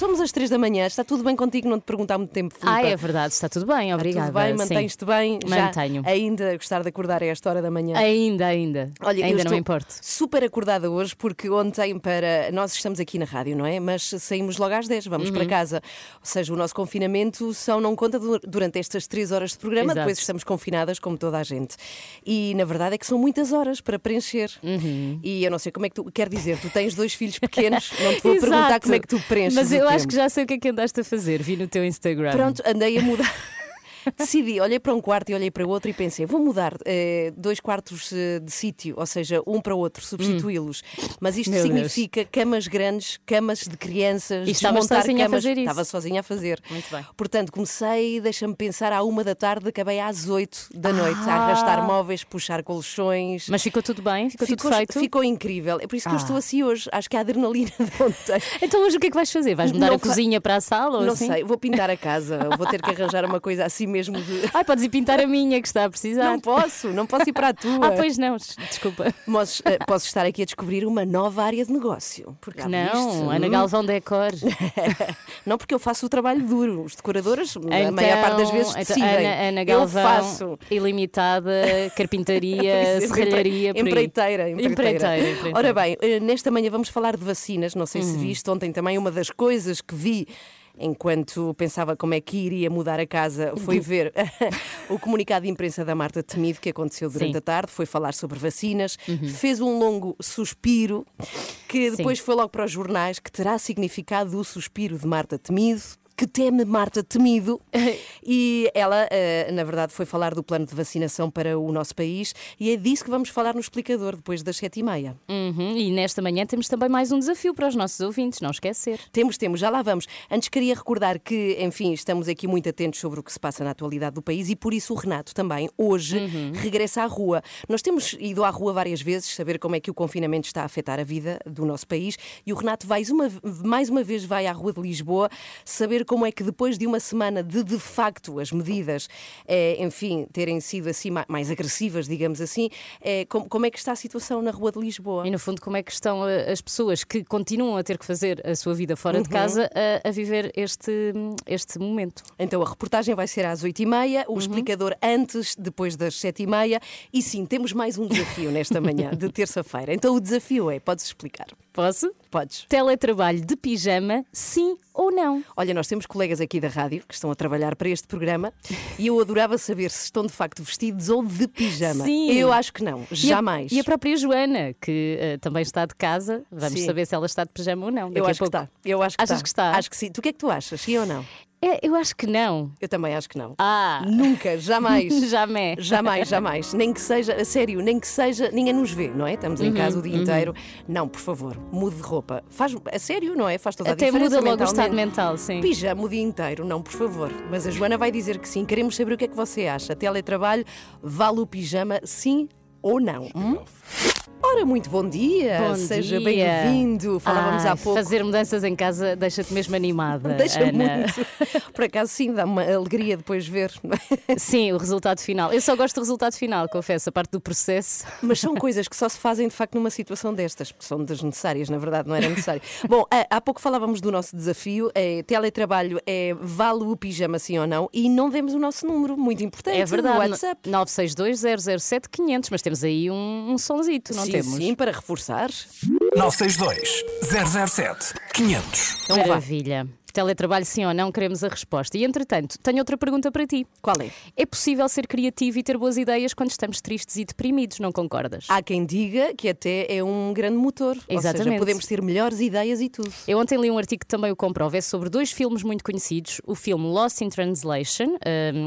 Somos às três da manhã, está tudo bem contigo? Não te pergunto há muito tempo, Filipe. Ah, é verdade, está tudo bem, obrigada. Tudo bem, mantens-te bem? Já Mantenho. Ainda gostar de acordar a esta hora da manhã? Ainda, ainda. Olha, ainda não importa. super acordada hoje porque ontem para nós estamos aqui na rádio, não é? Mas saímos logo às 10, vamos Uhum. para casa. Ou seja, o nosso confinamento só não conta du- durante estas 3 horas de programa, Exato. depois estamos confinadas como toda a gente. E na verdade é que são muitas horas para preencher. Uhum. E eu não sei como é que tu quer dizer, tu tens dois filhos pequenos, não te vou perguntar como é que tu preenches. Mas eu acho que já sei o que é que andaste a fazer, vi no teu Instagram. Pronto, andei a mudar. Decidi, olhei para um quarto e olhei para outro e pensei, vou mudar eh, dois quartos eh, de sítio, ou seja, um para o outro, substituí-los. Mas isto Hum. Meu significa camas grandes, camas de crianças, E desmontar sozinha a camas. fazer isso? Estava sozinha a fazer. Muito bem. Portanto, comecei, deixa-me pensar, à uma da tarde, acabei às oito da noite, a Ah. arrastar móveis, puxar colchões. Mas ficou tudo bem? Ficou, tudo feito? ficou incrível. É por isso que eu Ah. estou assim hoje. Acho que a adrenalina de ontem. Então hoje o que é que vais fazer? Vais mudar Não a fa- cozinha para a sala ou Não assim? sei, vou pintar a casa, vou ter que arranjar uma coisa assim mesmo de. Ai, podes ir pintar a minha que está a precisar. Não posso, não posso ir para a tua. Ah, pois não, desculpa. Mas, eh, posso estar aqui a descobrir uma nova área de negócio. Porque Não, Ana Galvão Decor. Não porque eu faço o trabalho duro. Os decoradores, a maior parte das vezes, então, decidem. Ana, Ana eu Galvão, faço. ilimitada, carpintaria, exemplo, serralharia, empreiteira. Empreiteira, empreiteira. Ora bem, eh, nesta manhã vamos falar de vacinas. Não sei se Uhum. viste ontem também uma das coisas que vi. Enquanto pensava como é que iria mudar a casa, foi ver o comunicado de imprensa da Marta Temido que aconteceu durante Sim. Uhum. a tarde, foi falar sobre vacinas, fez um longo suspiro que Sim. depois foi logo para os jornais que terá significado o suspiro de Marta Temido. Que teme Marta Temido. E ela, eh, na verdade, foi falar do plano de vacinação para o nosso país e é disso que vamos falar no explicador depois das sete e meia. Uhum, E nesta manhã temos também mais um desafio para os nossos ouvintes, não esquecer. Temos, temos, já lá vamos. Antes queria recordar que, enfim, estamos aqui muito atentos sobre o que se passa na atualidade do país e por isso o Renato também hoje regressa à rua. Nós temos ido à rua várias vezes saber como é que o confinamento está a afetar a vida do nosso país e o Renato vai uma, mais uma vez vai à rua de Lisboa saber como é que depois de uma semana de de facto as medidas, eh, enfim, terem sido assim ma- mais agressivas, digamos assim, eh, como, como é que está a situação na rua de Lisboa? E no fundo, como é que estão eh, as pessoas que continuam a ter que fazer a sua vida fora de Uhum. casa a, a viver este, este momento? Então a reportagem vai ser às 8h30, Uhum. o explicador antes, depois das 7h30. E sim, temos mais um desafio nesta manhã de terça-feira. Então o desafio é: podes explicar? Posso? Podes. Teletrabalho de pijama, sim ou não? Olha, nós temos colegas aqui da rádio que estão a trabalhar para este programa e eu adorava saber se estão de facto vestidos ou de pijama. Sim. Eu acho que não, E a- jamais. E a, própria Joana, que eh, também está de casa, vamos Sim. saber se ela está de pijama ou não. eu acho que pouco. está. Eu acho que Achas está. que está? Acho que sim. Tu o que é que tu achas? Sim ou não? É, eu acho que não. Eu também acho que não. Ah, Nunca, jamais. jamais. Jamais, jamais. Nem que seja, a sério, nem que seja, ninguém nos vê, não é? Estamos Uhum, em casa o dia inteiro. Não, por favor, mude de roupa. Faz, a sério, não é? Faz toda a Até diferença. muda logo o estado mental, sim. Pijama o dia inteiro, não, por favor. Mas a Joana vai dizer que sim. Queremos saber o que é que você acha. Teletrabalho, vale o pijama, sim ou não? Hum? Ora, muito bom dia. Bom Seja bem-vindo. Falávamos Ai, há pouco. Fazer mudanças em casa deixa-te mesmo animada. Deixa Ana. muito. Por acaso, sim, dá uma alegria depois ver. Sim, o resultado final. Eu só gosto do resultado final, confesso, a parte do processo. Mas são coisas que só se fazem de facto numa situação destas, porque são desnecessárias, na verdade, não era necessário. Bom, há- pouco falávamos do nosso desafio. É, teletrabalho é vale o pijama sim ou não? E não demos o nosso número, muito importante. É verdade. WhatsApp. 962 007 500, mas temos aí um, um sonzito, não sim, temos? sim, para reforçar. 962 007 500. Então vá. Maravilha. Teletrabalho sim ou não, queremos a resposta. E entretanto, tenho outra pergunta para ti. Qual é? É possível ser criativo e ter boas ideias quando estamos tristes e deprimidos, não concordas? Há quem diga que até é um grande motor. Ou seja, Exatamente. podemos ter melhores ideias e tudo. Eu ontem li um artigo que também o comprova. É sobre dois filmes muito conhecidos: o filme Lost in Translation,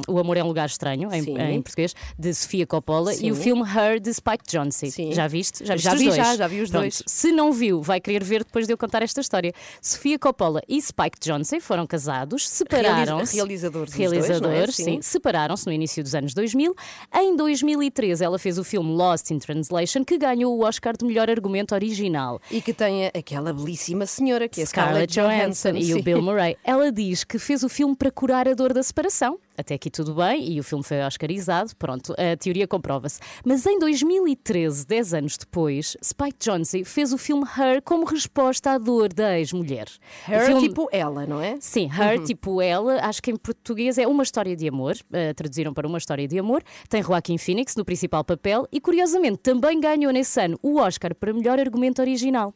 um, O Amor é um Lugar Estranho, em, em português, de Sofia Coppola, Sim. e o filme Her, de Spike Jonze. Sim. Já viste? Já, viste Já vi, dois? já, já vi os Pronto, dois. Se não viu, vai querer ver depois de eu contar esta história. Sofia Coppola e Spike Jonze foram casados, separaram-se. realizadores dois, Realizadores, não é? sim. Sim. Separaram-se no início dos anos 2000. Em 2013, ela fez o filme Lost in Translation, que ganhou o Oscar de melhor argumento original. E que tem aquela belíssima senhora que é Scarlett Johansson e sim. o Bill Murray. Ela diz que fez o filme para curar a dor da separação. Até aqui tudo bem, e o filme foi oscarizado, pronto, a teoria comprova-se. Mas em 2013, 10 anos depois, Spike Jonze fez o filme Her como resposta à dor da ex-mulher. Her, filme- tipo ela, não é? Sim, Her, tipo ela, acho que em português é uma história de amor, eh, traduziram para uma história de amor. Tem Joaquin Phoenix no principal papel e, curiosamente, também ganhou nesse ano o Oscar para melhor argumento original.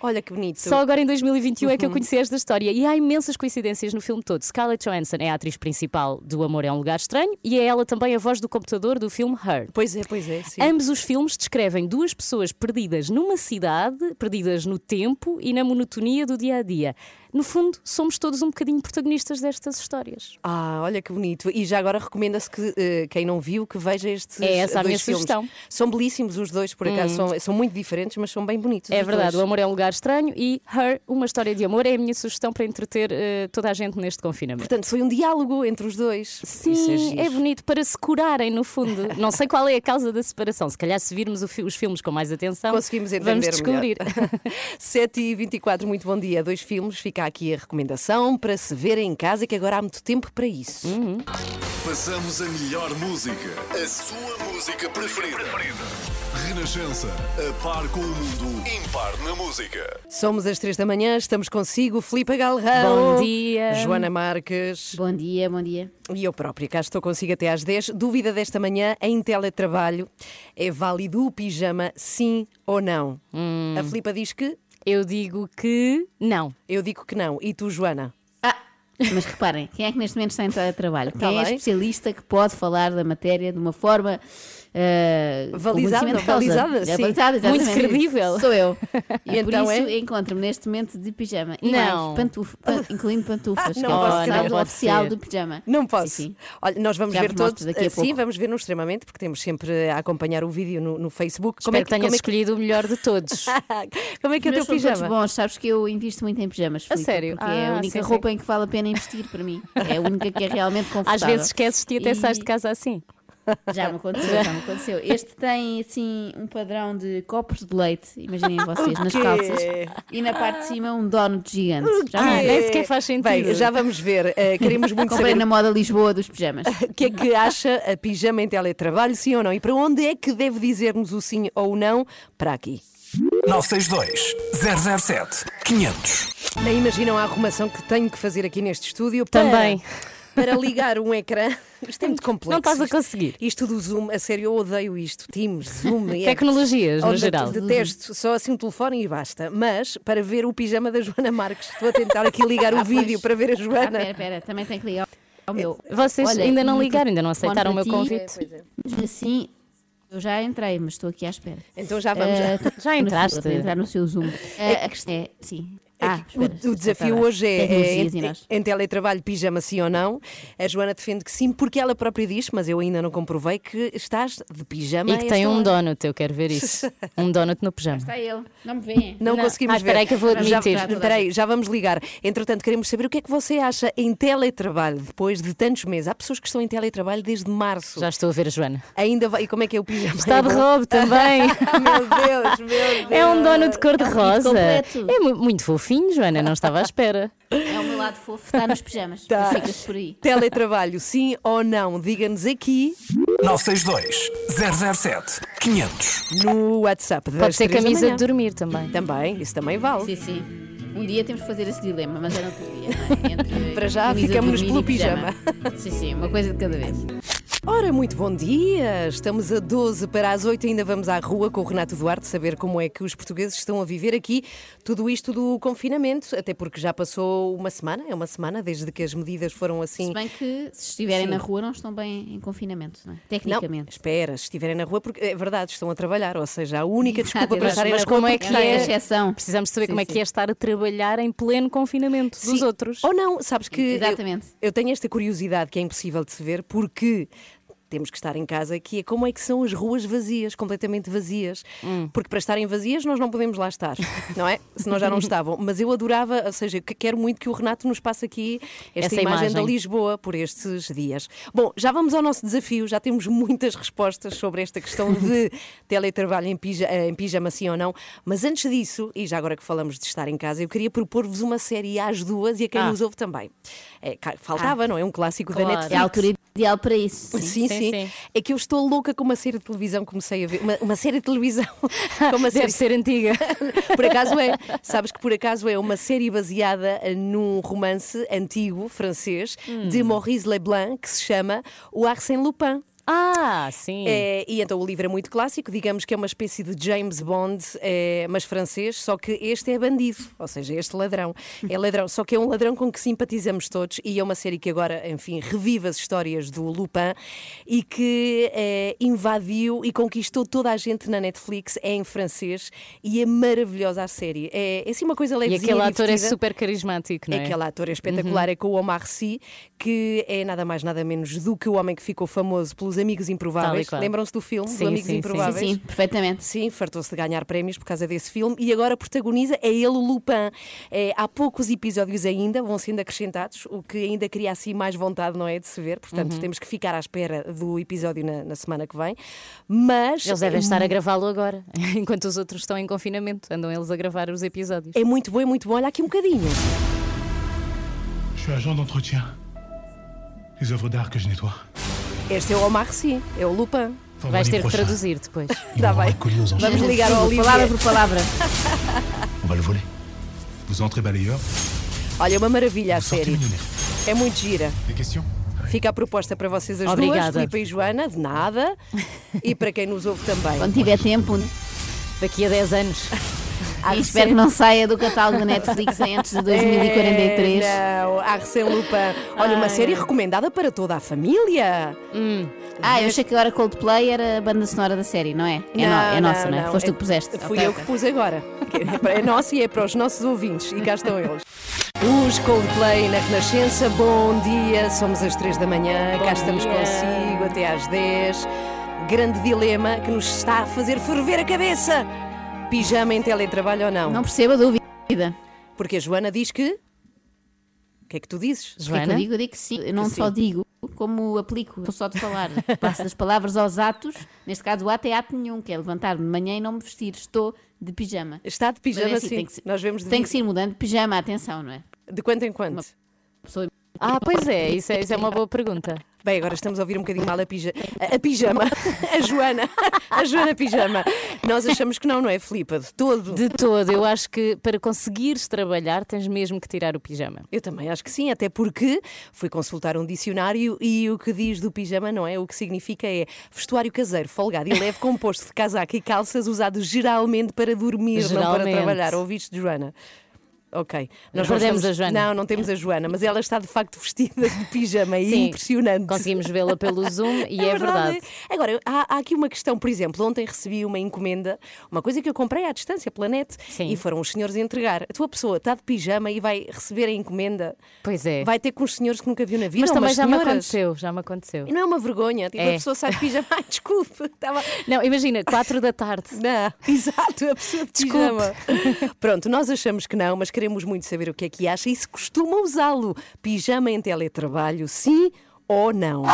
Olha que bonito. Só agora em 2021 é que eu conheci esta história e há imensas coincidências no filme todo. Scarlett Johansson é a atriz principal do Amor é um Lugar Estranho e é ela também a voz do computador do filme Her. Pois é, pois é, sim. Ambos os filmes descrevem duas pessoas perdidas numa cidade, perdidas no tempo e na monotonia do dia a dia. No fundo, somos todos um bocadinho protagonistas destas histórias. Ah, olha que bonito. E já agora recomenda-se que eh, quem não viu que veja estes É essa a dois minha filmes. sugestão. Hum. São belíssimos os dois, por acaso. São, são muito diferentes, mas são bem bonitos. É verdade, dois. o amor é um lugar estranho e Her, uma história de amor, é a minha sugestão para entreter eh, toda a gente neste confinamento. Portanto, foi um diálogo entre os dois. Sim, é, giro. bonito para se curarem, no fundo. Não sei qual é a causa da separação. Se calhar, se virmos os filmes com mais atenção, Conseguimos entender vamos descobrir. melhor. 7 e 24 muito bom dia. Dois filmes, fica aqui a recomendação para se ver em casa, que agora há muito tempo para isso. Uhum. Passamos a melhor música. A sua música preferida. Renascença. A par com o mundo. Impar na música. Somos às 3 da manhã, estamos consigo, Filipe Galrão. Bom dia. Joana Marques. Bom dia, bom dia. E eu própria, cá estou consigo até às 10. Dúvida desta manhã em teletrabalho: é válido o pijama, sim ou não? Hum. A Filipa diz que, Eu digo que não. eu digo que não. E tu, Joana? Ah, mas reparem, quem é que neste momento está em teletrabalho? Quem Tá é bem. especialista que pode falar da matéria de uma forma. Eh, de causa? balizada, É sim. Muito credível. Sou eu. E, E por então isso é? encontro-me neste momento de pijama. E Não. mais, pantuf, pan- incluindo pantufas. Não que é o posso calçado crer. Pode oficial ser. do pijama. Não posso. Sim, sim. Olha, nós vamos Já ver todos. daqui a Sim, pouco. vamos ver no extremamente, porque temos sempre a acompanhar o vídeo no, no Facebook. Espero que, tenhas como é escolhido o melhor de todos. como é que é o teu são pijama? bons, sabes que eu invisto muito em pijamas. Filipe, sério? Porque é a Ah, única sim, sim. roupa em que vale a pena investir para mim. É a única que é realmente confortável. Às vezes esqueces-te e até E- sais de casa assim. Já me aconteceu, já me aconteceu. Este tem assim um padrão de copos de leite, imaginem vocês, nas calças. E na parte de cima um donut gigante. Já Ah, me- nem sequer faz sentido. Bem, já vamos ver. Eh, queremos muito Comprei saber na moda Lisboa dos pijamas. o que é que acha a pijama em teletrabalho, sim ou não? E para onde é que deve dizer-nos o sim ou o não? Para aqui. 962 007 500. Nem imaginam a arrumação que tenho que fazer aqui neste estúdio Também. para ligar um ecrã. Isto é muito complexo. Não estás a conseguir. Isto do Zoom, a sério, eu odeio isto. Teams, Zoom. é- Tecnologias, no Oh, de- geral. Detesto, só assim um telefone e basta. Mas para ver o pijama da Joana Marques, estou a tentar aqui ligar o Ah, pois. vídeo para ver a Ah, Joana. pera, pera, também tem que ligar ao meu. Vocês Olha, ainda não ligaram, ainda não aceitaram o meu para convite. Mas assim, eu já entrei, mas estou aqui à espera. Então já vamos. Eh, já. Já entraste? Para entrar no seu Zoom. Eh, a questão é, sim. Ah, O- espera, o, desafio espera. hoje é, é em, nós. em teletrabalho, pijama sim ou não. A Joana defende que sim, porque ela própria diz, mas eu ainda não comprovei, que estás de pijama. E que tem um hora. donut, eu quero ver isso. Um donut no pijama. Está ele, não me vêem. Não, Não. conseguimos Ah, espera ver. aí que eu vou Já- admitir. Espera aí, já vamos ligar. Entretanto, queremos saber o que é que você acha em teletrabalho depois de tantos meses. Há pessoas que estão em teletrabalho desde março. Já estou a ver a Joana. Ainda vai. E como é que é o pijama? Está de É roubo também. meu Deus, meu Deus. É um donut cor-de-rosa. completo. É mu- muito fofinho, Joana, não estava à espera. É o meu lado fofo, está nos pijamas. Tá. Fica-se por aí. Teletrabalho, sim ou não? Diga-nos aqui 962 007 500. no WhatsApp. das Pode ser camisa de dormir também. Também, isso também vale. Sim, sim. Um dia temos que fazer esse dilema, mas é no outro dia. não é? Entre Para já, ficamos pelo e pijama. Sim, sim, uma coisa de cada vez. Ora, muito bom dia! Estamos a 12 para as 8, ainda vamos à rua com o Renato Duarte saber como é que os portugueses estão a viver aqui tudo isto do confinamento, até porque já passou uma semana, é uma semana desde que as medidas foram assim. Se bem que se estiverem Sim. na rua não estão bem em confinamento, não é? Não, Tecnicamente. espera, se estiverem na rua, porque é verdade, estão a trabalhar, ou seja, a única Exato, desculpa para estarem Mas na rua como é porque que já é é? exceção. Precisamos saber Sim, como é sim. que é estar a trabalhar em pleno confinamento dos Sim. outros. Ou não, sabes que. eu- Exatamente. Eu, tenho esta curiosidade que é impossível de se ver porque. Temos que estar em casa, que é como é que são as ruas vazias, completamente vazias. Hum. Porque para estarem vazias nós não podemos lá estar, não é? Senão já não estavam. Mas eu adorava, ou seja, que quero muito que o Renato nos passe aqui esta Essa imagem, da imagem. Lisboa por estes dias. Bom, já vamos ao nosso desafio, já temos muitas respostas sobre esta questão de teletrabalho em pijama, em pijama sim ou não. Mas antes disso, e já agora que falamos de estar em casa, eu queria propor-vos uma série às duas e a quem Ah. nos ouve também. É, faltava, não é? Um clássico Claro. da É Netflix. a altura ideal para isso. Sim, sim, Sim, sim. É que eu estou louca com uma série de televisão, comecei a ver. Uma, uma série de televisão. com uma série Deve ser antiga. por acaso é. Sabes que por acaso é uma série baseada eh, num romance antigo francês de Maurice Leblanc que se chama O Arsène Lupin. Ah, sim. É, e então o livro é muito clássico, digamos que é uma espécie de James Bond, é, mas francês, só que este é bandido, ou seja, este ladrão. É ladrão, só que é um ladrão com que simpatizamos todos e é uma série que agora, enfim, revive as histórias do Lupin e que é, invadiu e conquistou toda a gente na Netflix, é em francês e é maravilhosa a série. É, é assim uma coisa E levezinha aquele ator é super carismático, não é? Aquele ator é espetacular, é com o Omar Sy, que é nada mais nada menos do que o homem que ficou famoso pelos Amigos Improváveis. Lembram-se do filme, Sim, do Amigos sim, sim. Improváveis? Sim, sim, perfeitamente. Sim, fartou-se de ganhar prémios por causa desse filme e agora protagoniza é ele o Lupin. É, há poucos episódios ainda, vão sendo acrescentados, o que ainda cria assim mais vontade, não é? De se ver. Portanto, Uhum. temos que ficar à espera do episódio na, na semana que vem. Mas Eles devem estar a gravá-lo agora, enquanto os outros estão em confinamento. Andam eles a gravar os episódios. é muito bom, é muito bom. Olha aqui um bocadinho. Je suis agent d'entretien. Les œuvres d'art que je nettoie. Este é o Omar Sy, é o Lupin. Vais ter que traduzir depois. Tá m'auront bem. enchères. Vamos ligar ao Olivier. palavra por palavra. On va le voler. Vous entrez balayeur, Olha, é uma maravilha a série. É muito gira. Fica a proposta para vocês as Obrigada. duas, Filipe e Joana, de nada. E para quem nos ouve também. Quando tiver tempo, Daqui a 10 anos. e espero que não saia do catálogo da Netflix antes de 2043. É, não, Arsène Lupin. Olha, uma série recomendada para toda a família. Ah, eu achei que agora Coldplay era a banda sonora da série, não é? É, no- é nossa, não é? Foste tu que puseste. Fui Ok, eu que pus agora. É nossa e é para os nossos ouvintes. E cá estão eles. Os Coldplay na Renascença, bom dia. Somos às 3 da manhã, cá estamos dia. consigo até às 10. Grande dilema que nos está a fazer ferver a cabeça. Pijama em teletrabalho ou não? Não percebo a dúvida. Porque a Joana diz que. O que é que tu dizes? O que é que Joana? eu digo? Eu digo que sim. Eu não Que só sim. digo, como aplico. Estou só de falar. Passo das palavras aos atos. Neste caso, o ato é ato nenhum, que é levantar-me de manhã e não me vestir. Estou de pijama. Está de Mas é pijama, assim, sim. tem que se- Nós vemos de, Tem que se ir mudando de pijama, atenção, não é? de quanto em quanto. Uma- Pessoa Ah, pois é, isso é, isso é uma boa pergunta. Bem, agora estamos a ouvir um bocadinho mal a, pija... a, a pijama. A Joana. A Joana Pijama. Nós achamos que não, não é, Filipa? De todo. De todo, eu acho que para conseguires trabalhar tens mesmo que tirar o pijama. Eu também acho que sim, até porque fui consultar um dicionário e o que diz do pijama, não é? O que significa é vestuário caseiro, folgado e leve, composto de casaco e calças usados geralmente para dormir, não para Geralmente. trabalhar. Ouviste, Joana? Ok. Nós não Perdemos estamos- a Joana. Não, não temos a Joana, mas ela está de facto vestida de pijama. É Sim, impressionante. Conseguimos vê-la pelo Zoom e é, verdade. Agora, eu- há, há aqui uma questão, por exemplo, ontem recebi uma encomenda, uma coisa que eu comprei à distância, pela net, Sim. e foram os senhores a entregar. A tua pessoa está de pijama e vai receber a encomenda, Pois é. vai ter com os senhores que nunca viu na vida. Mas também já me senhoras. aconteceu, já me aconteceu. E não é uma vergonha, tipo, a É. pessoa sai de pijama, ai, desculpe, estava... Não, imagina, 4 da tarde. Não, exato, a pessoa de Desculpe. pijama. Pronto, nós achamos que não, mas queremos muito saber o que é que acha e se costuma usá-lo. Pijama em teletrabalho, sim ou não?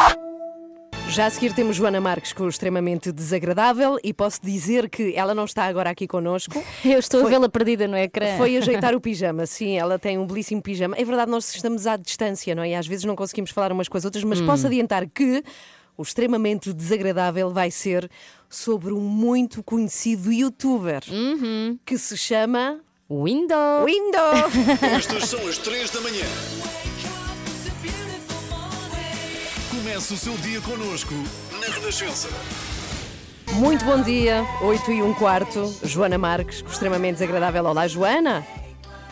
Já a seguir temos Joana Marques com o extremamente desagradável e posso dizer que ela não está agora aqui connosco. Eu estou Foi- a vê-la perdida no ecrã. Foi ajeitar o pijama, sim, ela tem um belíssimo pijama. É verdade, nós estamos à distância, não é? E às vezes não conseguimos falar umas com as outras, mas posso adiantar que o extremamente desagradável vai ser sobre um muito conhecido youtuber que se chama Window. Window. Estas são as 3 da manhã. Começa Comece o seu dia connosco na Renascença. Muito bom dia, 8 e um quarto. Joana Marques, extremamente desagradável. Olá, Joana.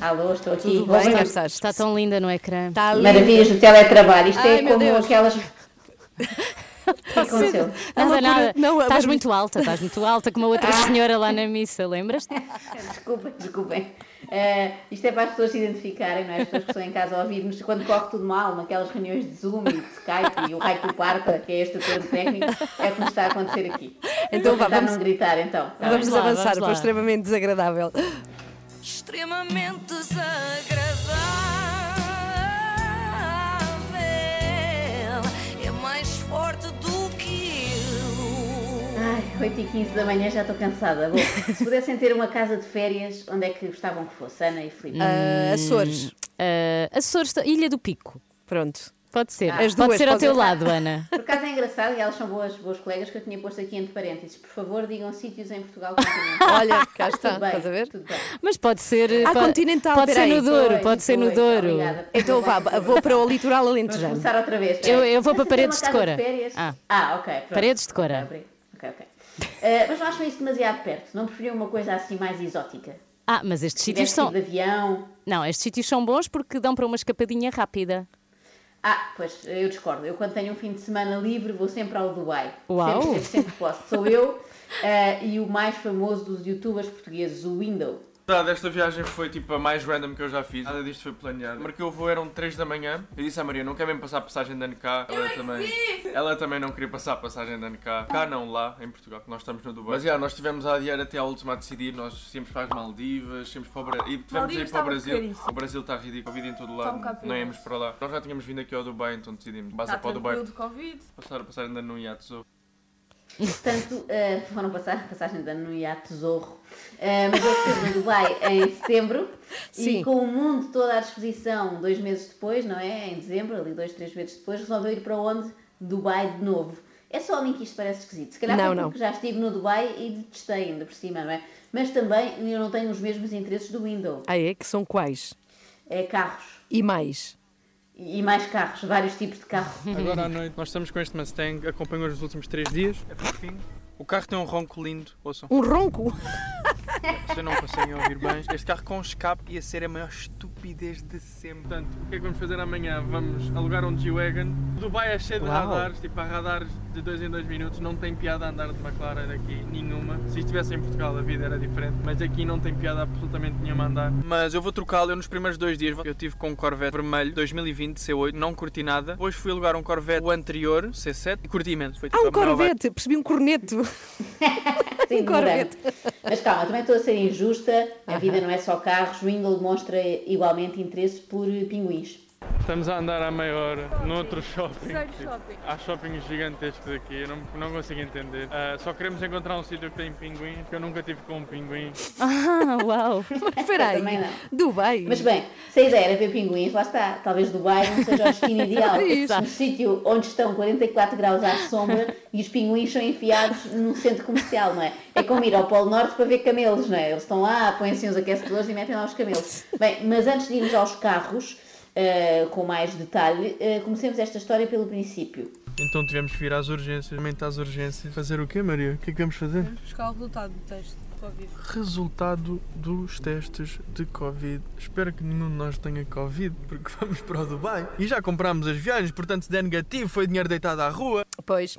Alô, estou aqui. Tudo bem? Cá estás? Está tão linda no ecrã. Está. Maravilhas do teletrabalho. Isto Ai, é como Deus. aquelas. Aconteceu? Nada, loucura. nada. Não, estás mas- muito alta, estás muito alta, como a outra senhora lá na missa, lembras-te? Desculpem, desculpem. Eh, isto é para as pessoas se identificarem, não é? As pessoas que estão em casa a ouvir-nos quando corre tudo mal, naquelas reuniões de Zoom e de Skype e o raio que parta, que é este o termo técnico, é como está a acontecer aqui. Então vá, vamos- não gritar então. tá? Vamos lá, avançar vamos para o lá. extremamente desagradável. extremamente desagradável. É mais forte do. Ai, 8 e 15 da manhã já estou cansada. Bom, se pudessem ter uma casa de férias, onde é que gostavam que fosse? Ana e Filipe? Ah, Açores. Uh, Açores, Ilha do Pico. Pronto. Pode ser. As Pode duas, ser ao pode teu lado, Ana. Por acaso é engraçado e elas são boas, boas colegas que eu tinha posto aqui entre parênteses. Por favor, digam sítios em Portugal continental. Olha, cá está, Tudo bem, estás a ver? Tudo bem. Mas pode ser. Ah, pode, continental, Pode ser no Douro, Pois, pode ser no Douro. obrigada. Então vá, vou para o litoral Vamos alentejano. começar outra vez. Eu- eu vou para paredes de Cora. Ah. Ah, ok. pronto. Paredes de Cora. Ok, ok. ok. Eh, mas não acham isso demasiado perto? Não preferiam uma coisa assim mais exótica? Ah, mas estes sítios são. ido de avião. Não, estes sítios são bons porque dão para uma escapadinha rápida. Ah, pois, eu discordo. Eu quando tenho um fim de semana livre vou sempre ao Dubai. Uau. Sempre, sempre, sempre posso. Sou eu eh, e o mais famoso dos youtubers portugueses, o Window. Tá, desta viagem foi tipo a mais random que eu já fiz. Nada disto foi planeado. Marquei o voo, eram 3 da manhã. Eu disse à Maria, não quer mesmo passar a passagem de ano cá. Ela também. Ela também não queria passar a passagem de ano cá. Não, lá em Portugal, que nós estamos no Dubai. Mas já, nós estivemos a adiar até à última a decidir. Nós íamos para as Maldivas, íamos para o Brasil. E tivemos a ir para o Brasil. O Brasil está ridículo, Covid em todo lado. Não íamos para lá. Nós já tínhamos vindo aqui ao Dubai, então decidimos. Basta Está para o Dubai. Passar, passar ainda num iate Zorro. Portanto, eh, foram passar passagem de ano no iate Tesouro. Eh, mas eu estive no Dubai em setembro Sim. e com o mundo todo à disposição, dois meses depois, não é? Em dezembro, ali dois, três meses depois, resolveu ir para onde? Dubai de novo. É só a mim que isto parece esquisito. Se calhar Não, foi não. porque já estive no Dubai e detestei ainda por cima, não é? Mas também eu não tenho os mesmos interesses do Window. Ah, é? Que são quais? É carros. E mais? E mais carros, vários tipos de carros. Agora à noite, nós estamos com este Mustang, acompanhou os últimos 3 dias. É fofinho. O carro tem um ronco lindo, ouçam. Um ronco? Vocês não conseguem ouvir bem. Este carro com escape ia ser a maior estupidez de sempre. Portanto, o que é que vamos fazer amanhã? Vamos alugar um G-Wagon. Dubai é cheio de Uau. radares, tipo há radares de 2 em 2 minutos. Não tem piada a andar de McLaren aqui, nenhuma. Se estivesse em Portugal a vida era diferente, mas aqui não tem piada absolutamente nenhuma a andar. Mas eu vou trocá-lo. Eu nos primeiros dois dias eu tive com um Corvette vermelho 2020 C8, não curti nada. Depois fui alugar um Corvette o anterior, C7, e curti imenso. Foi Ah, tipo um a maior vibe. corvete. Percebi um corneto. Sim, corvette. Mas calma, também estou a ser injusta. A vida não é só carros. O Window demonstra igualmente interesse por pinguins. Estamos a andar à meia hora noutro shopping. Tipo, shopping. Há shoppings gigantescos aqui, eu não, não consigo entender. Ah, só queremos encontrar um sítio que tem pinguins, que eu nunca tive com um pinguim. Ah, uau! Espera Também aí. não. Dubai. Mas bem, se a ideia era ver pinguins, lá está. Talvez Dubai não seja o destino ideal. Isso. Um sítio onde estão 44 graus à sombra e os pinguins são enfiados num centro comercial, não é? É como ir ao Polo Norte para ver camelos, não é? Eles estão lá, põem assim os aquecedores e metem lá os camelos. Bem, mas antes de irmos aos carros, eh, com mais detalhe, eh, comecemos esta história pelo princípio. Então tivemos que vir às urgências, aumentar às urgências. Fazer o quê, Maria? O que é que vamos fazer? Vamos buscar o resultado do teste de Covid. Resultado dos testes de Covid. Espero que nenhum de nós tenha Covid, porque vamos para o Dubai. E já comprámos as viagens, portanto, se der negativo, foi dinheiro deitado à rua. Pois.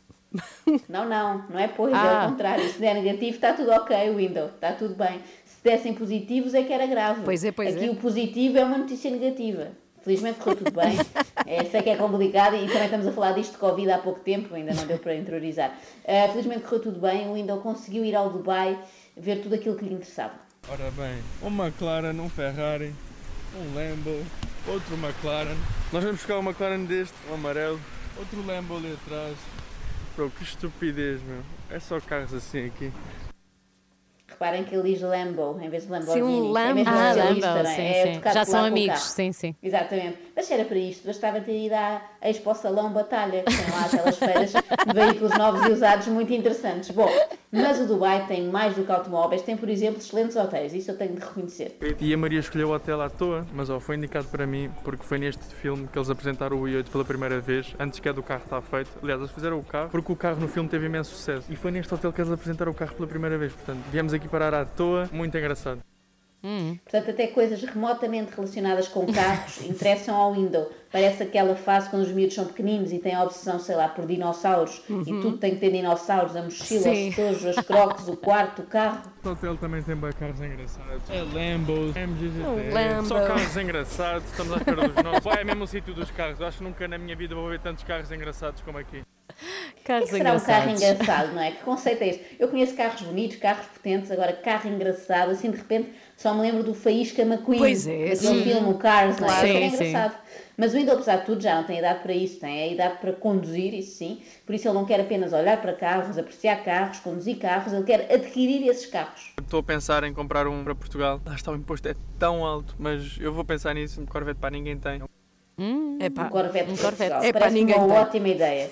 Não, não, não é pois, é Ah. ao contrário. Se der negativo, está tudo ok, Window, está tudo bem. Se dessem positivos, é que era grave. Pois é, pois Aqui é. o positivo é uma notícia negativa. Felizmente correu tudo bem. É que é complicado e também estamos a falar disto de Covid há pouco tempo, ainda não deu para interiorizar. Ah, felizmente correu tudo bem, o Window conseguiu ir ao Dubai ver tudo aquilo que lhe interessava. Ora bem, um McLaren, um Ferrari, um Lambo, outro McLaren. Nós vamos buscar um McLaren deste, um amarelo, outro Lambo ali atrás. Bro, que estupidez, meu. É só carros assim aqui. Reparem que ele diz Lambo em vez de Lamborghini. um É Lambo. mesmo Ah, Lambo, é? sim, É sim. Já são amigos, sim, sim. Exatamente. Mas era para isto, bastava ter ido à Expo Salão Batalha, que tem lá aquelas feiras de veículos novos e usados muito interessantes. Bom, mas o Dubai tem mais do que automóveis, tem, por exemplo, excelentes hotéis, isso eu tenho de reconhecer. E a Maria escolheu o hotel à toa, mas ó, foi indicado para mim porque foi neste filme que eles apresentaram o i8 pela primeira vez, antes que a do carro está feito. Aliás, eles fizeram o carro porque o carro no filme teve imenso sucesso. E foi neste hotel que eles apresentaram o carro pela primeira vez. Portanto, viemos aqui parar à toa, muito engraçado. Portanto, até coisas remotamente relacionadas com carros interessam ao Window. Parece aquela fase quando os miúdos são pequeninos e têm a obsessão, sei lá, por dinossauros e tudo tem que ter dinossauros, a mochila, Sim. os estojos, as croques, o quarto, o carro. O hotel também tem bem carros engraçados. É Lambos, MGGT, Lambo. só carros engraçados. Estamos à espera dos nossos. Vai, é mesmo o sítio dos carros. Eu acho que nunca na minha vida vou ver tantos carros engraçados como aqui. O Carros que será um carro engraçados. engraçado, não é? Que conceito é este? Eu conheço carros bonitos, carros potentes, agora carro engraçado, assim de repente só me lembro do Faísca McQueen. Pois é, sim. filme, o Cars, não é? Era Sim, sim. engraçado. Mas o Window, apesar de tudo, já não tem idade para isso, tem a idade para conduzir, isso sim. Por isso ele não quer apenas olhar para carros, apreciar carros, conduzir carros, ele quer adquirir esses carros. Estou a pensar em comprar um para Portugal. Lá está, o imposto é tão alto, mas eu vou pensar nisso. Um Corvette para ninguém tem. Epá, Um Corvette um Corvette. Portugal. É pá, Parece ninguém uma tem. ótima ideia.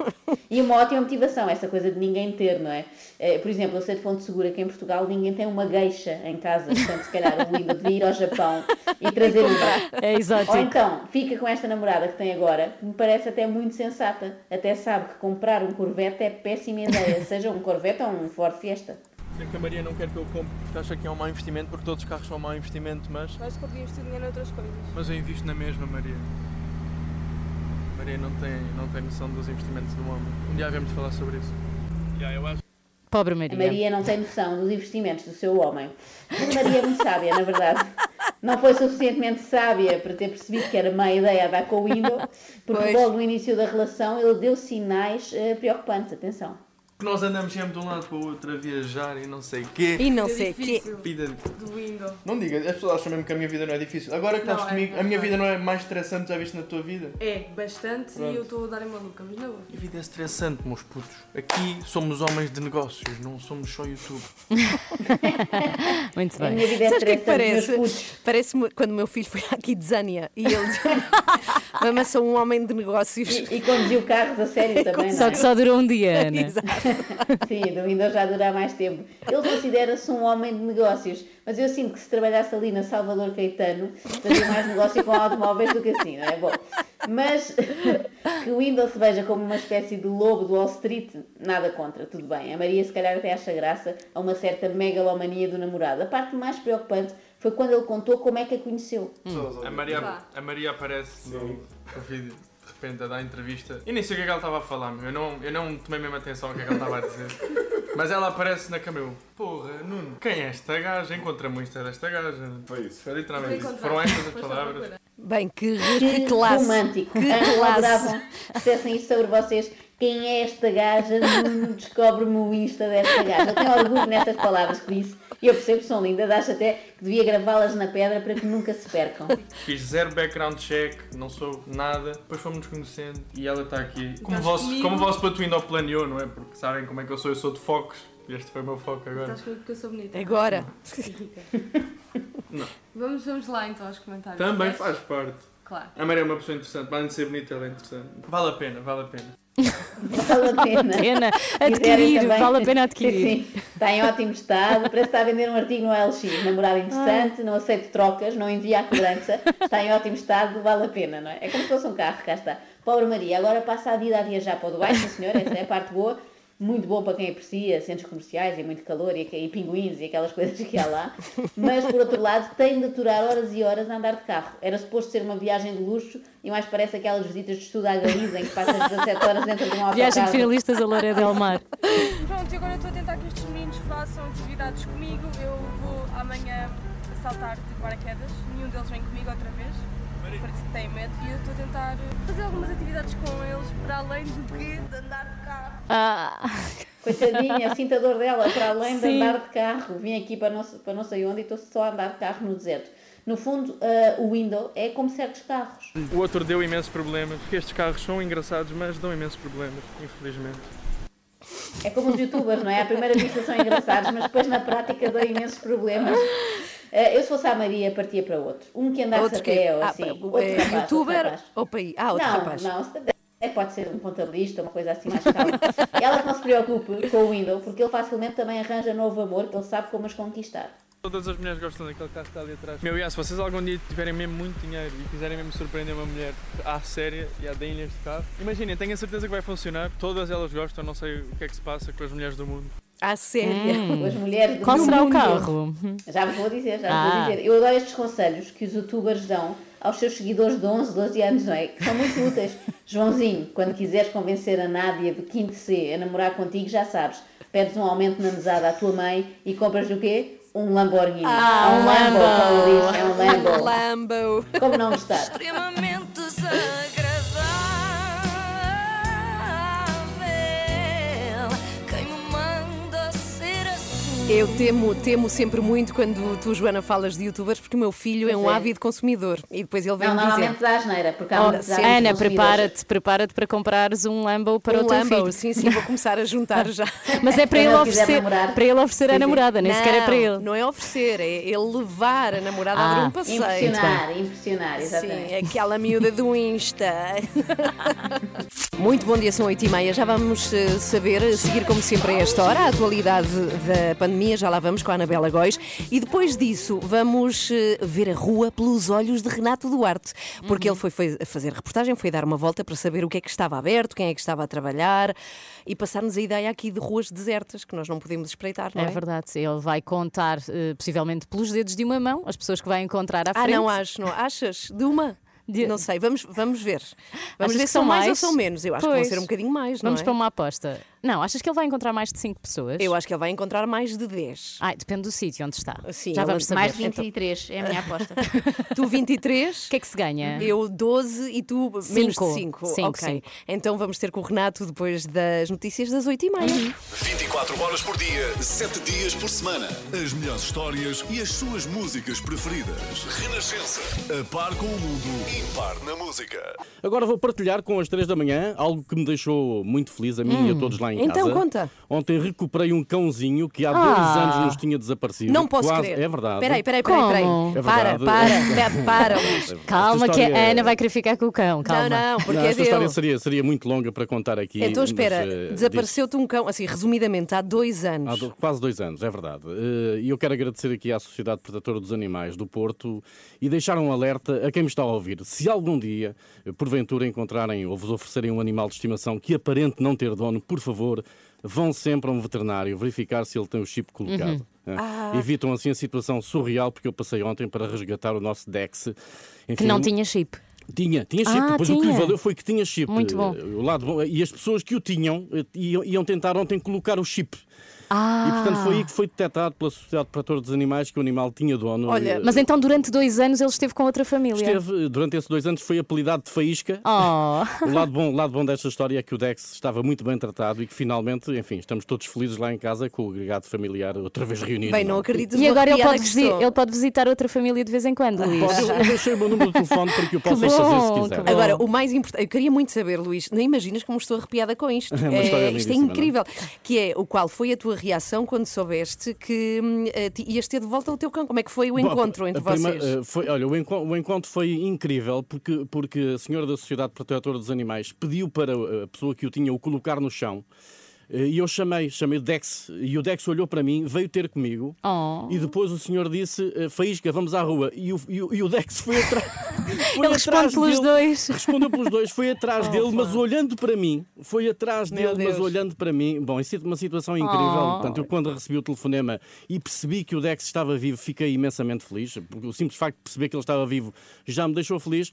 E uma ótima motivação, essa coisa de ninguém ter, não é? Eh, Por exemplo, eu sei de fonte segura que em Portugal ninguém tem uma gueixa em casa, portanto, se calhar o devia ir ao Japão e trazer uma. É exótico. Ou então, fica com esta namorada que tem agora, que me parece até muito sensata. Até sabe que comprar um Corvette é péssima ideia, seja um Corvette ou um Ford Fiesta. Sei que a Maria não quer que eu compre porque acha que é um mau investimento, porque todos os carros são um mau investimento, mas, Mas que eu devia investir dinheiro noutras coisas. mas eu invisto na mesma, Maria. Maria não tem, não tem noção dos investimentos do homem. Um dia havemos de falar sobre isso. Yeah, eu acho Pobre A Maria. Maria não tem noção dos investimentos do seu homem. A Maria é muito sábia, na verdade. Não foi suficientemente sábia para ter percebido que era má ideia a dar com o Window, porque Pois. logo no início da relação ele deu sinais eh, preocupantes. Atenção. Que nós andamos sempre de um lado para o outro a viajar e não sei o quê. E não É sei o quê. difícil. Vida... Do window. Não diga, as pessoas acham mesmo que a minha vida não é difícil. Agora que estás Não, é, comigo, é a minha vida não é mais estressante já viste na tua vida? É, bastante Pronto. e eu estou a dar em maluca, mas na boa. A vida é estressante, meus putos. Aqui somos homens de negócios, não somos só YouTube. Muito A bem. minha vida é Sabes o que é que parece? Parece-me quando o meu filho foi à Kidzania e ele Mas sou um homem de negócios. E, e conduziu carros a sério também, não Só é? que só durou um dia, Ana. Exato. Sim, do Windows já dura mais tempo. Ele considera-se um homem de negócios, mas eu sinto que se trabalhasse ali na Salvador Caetano, fazia mais negócio com automóveis do que assim, não é? Bom, mas que o Windows se veja como uma espécie de lobo do Wall Street, nada contra, tudo bem. A Maria se calhar até acha graça a uma certa megalomania do namorado. A parte mais preocupante foi quando ele contou como é que a conheceu. A Maria, a Maria aparece no, no vídeo, de repente, a dar entrevista. E nem sei o que é que ela estava a falar, meu. Eu não, eu não tomei mesmo atenção ao que é que ela estava a dizer. Mas ela aparece na câmera. eu, Porra, Nuno, quem é esta gaja? Encontra-me o Insta desta gaja. Foi isso. Foi literalmente isso. Foram estas as palavras. Bem, que, Que que classe. romântico. Que classe. dissessem isto sobre vocês. Quem é esta gaja? Nuno, Descobre-me o Insta desta gaja. Eu tenho orgulho nestas palavras que disse. E eu percebo que são lindas. Acho até que devia gravá-las na pedra para que nunca se percam. Fiz zero background check, não sou nada. Depois fomos nos conhecendo e ela está aqui. Como vosso, comigo? como o vosso Patuindo planeou, não é? Porque sabem como é que eu sou, eu sou de focos. E este foi o meu foco agora. Estás comigo que eu sou bonita. Agora. Não. Vamos, vamos lá então aos comentários. Também faz parte. Claro. A Maria é uma pessoa interessante, além de ser bonita, ela é interessante. Vale a pena, vale a pena. Vale a pena. Pena adquirir, vale a pena adquirir. Sim, sim. Está em ótimo estado. Parece que está a vender um artigo no LX. Namorado interessante, não aceito trocas, não envia a cobrança. Está em ótimo estado, vale a pena, não é? É como se fosse um carro, cá está. Pobre Maria, agora passa a vida a viajar para o Dubai, sim senhor, essa é a parte boa. Muito bom para quem aprecia centros comerciais e muito calor e, e pinguins e aquelas coisas que há lá. Mas, por outro lado, tem de aturar horas e horas a andar de carro. Era suposto ser uma viagem de luxo e mais parece aquelas visitas de estudo à Galiza em que passas 17 horas dentro de um autocarro. Viagem de finalistas a Loura del Mar. Pronto, e agora estou a tentar que estes meninos façam atividades comigo. Eu vou amanhã saltar de paraquedas. Nenhum deles vem comigo outra vez. Porque têm medo. E eu estou a tentar fazer algumas atividades com eles para além do que de andar de carro. Ah, Coitadinha, a dor dela, para além de Sim. andar de carro. Vim aqui para não, para não sei onde e estou só a andar de carro no deserto. No fundo, ah, o window é como certos carros. O outro deu imensos problemas, porque estes carros são engraçados, mas dão imensos problemas, infelizmente. É como os youtubers, não é? À primeira vista são engraçados, mas depois na prática dão imensos problemas. Eh, eu, se fosse a Maria, partia para outro. Um que andasse Outro pé, ou Ah, assim. é, outro rapaz, outro youtuber rapaz. ou país? Ah, outro não, rapaz. não, é, pode ser um contabilista, uma coisa assim mais calma. Ela que não se preocupe com o Window, porque ele facilmente também arranja novo amor, que ele sabe como as conquistar. Todas as mulheres gostam daquele carro que está ali atrás. Meu, yeah, se vocês algum dia tiverem mesmo muito dinheiro e quiserem mesmo surpreender uma mulher à séria e à deem este carro, imaginem, tenho a certeza que vai funcionar. Todas elas gostam, não sei o que é que se passa com as mulheres do mundo. À séria. Hum. As mulheres do Qual será o carro? Já vos vou dizer, já vos Ah. vou dizer. Eu adoro estes conselhos que os youtubers dão aos seus seguidores de 11, 12 anos, não é? Que são muito úteis. Joãozinho, quando quiseres convencer a Nádia de 5 C a namorar contigo, já sabes, pedes um aumento na mesada à tua mãe e compras o quê? Um Lamborghini. Ah, um Lambo, como diz, é um Lambo. Lambo. Como não gostar? extremamente desagradável. Eu temo, temo sempre muito quando tu, Joana, falas de youtubers, porque o meu filho é um é. ávido consumidor e depois ele vem Não, dizer. normalmente dá asneira, porque há Oh, muitos Ana, prepara-te, prepara-te para comprares um Lambo para um o teu Lambo, filho. sim, sim, vou começar a juntar já. Mas é para ele oferecer, namorar. para ele oferecer Sim, a sim. namorada, nem sequer é para Não, ele. Não é oferecer, é ele levar a namorada a Ah, dar um passeio. Impressionar, impressionar, Sim, exatamente. aquela miúda do Insta. Muito bom dia, são 8 e meia. Já vamos eh, saber, a seguir como sempre a esta hora, a atualidade da pandemia. Já lá vamos com a Anabela Góis. E depois disso, vamos eh, ver a rua pelos olhos de Renato Duarte. Porque ele foi, foi fazer reportagem, foi dar uma volta para saber o que é que estava aberto, quem é que estava a trabalhar e passar-nos a ideia aqui de ruas desertas que nós não podemos espreitar, não é? É verdade, ele vai contar, eh, possivelmente pelos dedos de uma mão, as pessoas que vai encontrar à Ah, frente. não acho, não. Achas? De uma? De- Não sei, vamos, vamos ver. Vamos Achas ver se são são mais ou mais? são menos. Eu acho que vão Pois. ser um bocadinho mais, não Vamos é? para uma aposta. Não, achas que ele vai encontrar mais de 5 pessoas? Eu acho que ele vai encontrar mais de 10. Ai, depende do sítio onde está. Sim, Já ela- vamos saber. Mais 23, é a minha aposta. Tu 23, O que é que se ganha? eu 12 e tu menos de Cinco. 5. Cinco, ok. cinco. Então vamos ter com o Renato depois das notícias das 8 e meia. 24 horas por dia, 7 dias por semana. As melhores histórias e as suas músicas preferidas. Renascença. A par com o mundo, impar na música. Agora vou partilhar com as 3 da manhã algo que me deixou muito feliz, a mim e a todos lá em Então, casa. conta. Ontem recuperei um cãozinho que há Ah. dois anos nos tinha desaparecido. Não posso Quase- crer. É verdade. Peraí, peraí, peraí. peraí. Como? É para, para, para, para, Luís. Calma, que a Ana vai querer ficar com o cão. Calma. Não, não, porque Não, é esta história dele. seria, seria muito longa para contar aqui. Então espera, mas, eh, desapareceu-te um cão, assim, resumidamente, há dois Há anos. do- quase dois anos, é verdade. Eh, E eu quero agradecer aqui à Sociedade Protetora dos Animais do Porto e deixar um alerta a quem me está a ouvir. Se algum dia, eh, porventura, encontrarem ou vos oferecerem um animal de estimação que aparente não ter dono, por favor, vão sempre a um veterinário verificar se ele tem o chip colocado. eh. Ah. Evitam assim a situação surreal, porque eu passei ontem para resgatar o nosso Dex. Que Enfim, não tinha chip. Tinha, tinha chip. Ah, Depois o que lhe tinha. valeu foi que tinha chip. Muito bom. O lado bom. E as pessoas que o tinham eh, iam, iam tentar ontem colocar o chip. Ah. E portanto foi aí que foi detectado pela Sociedade Protetora dos Animais que o animal tinha dono. Olha, Eh, Mas então durante dois anos ele esteve com outra família. Esteve, durante esses dois anos, foi apelidado de Faísca. Oh. O lado bom, o lado bom desta história é que o Dex estava muito bem tratado e que finalmente, enfim, estamos todos felizes lá em casa com o agregado familiar outra vez reunido. Bem, não acredito E agora ele pode, que visi- estou. ele pode visitar outra família de vez em quando, Luís. Pode, eu, eu deixei o meu número de telefone para que o possa bom, fazer se quiser. Agora, o mais importante, eu queria muito saber, Luís, nem imaginas como estou arrepiada com isto. É uma história isto é lindíssima, incrível. Que é o qual foi a tua reação quando soubeste que eh, ti- ias ter de volta o teu cão? Como é que foi o Bom, encontro entre a prima- vocês? eh, foi, olha, o, enco- o encontro foi incrível porque, porque a senhora da Sociedade Protetora dos Animais pediu para a pessoa que o tinha o colocar no chão. Eh, E eu chamei, chamei o Dex, e o Dex olhou para mim, veio ter comigo, Oh. e depois o senhor disse: eh, Faísca, vamos à rua. E o, e o, e o Dex foi atrás. foi Ele responde pelos dele. dois. Respondeu pelos dois, foi atrás dele, mas olhando para mim. Foi atrás Meu dele, mas Deus. olhando para mim. Bom, isso é uma situação incrível. Oh. Portanto, eu quando recebi o telefonema e percebi que o Dex estava vivo, fiquei imensamente feliz. Porque o simples facto de perceber que ele estava vivo já me deixou feliz.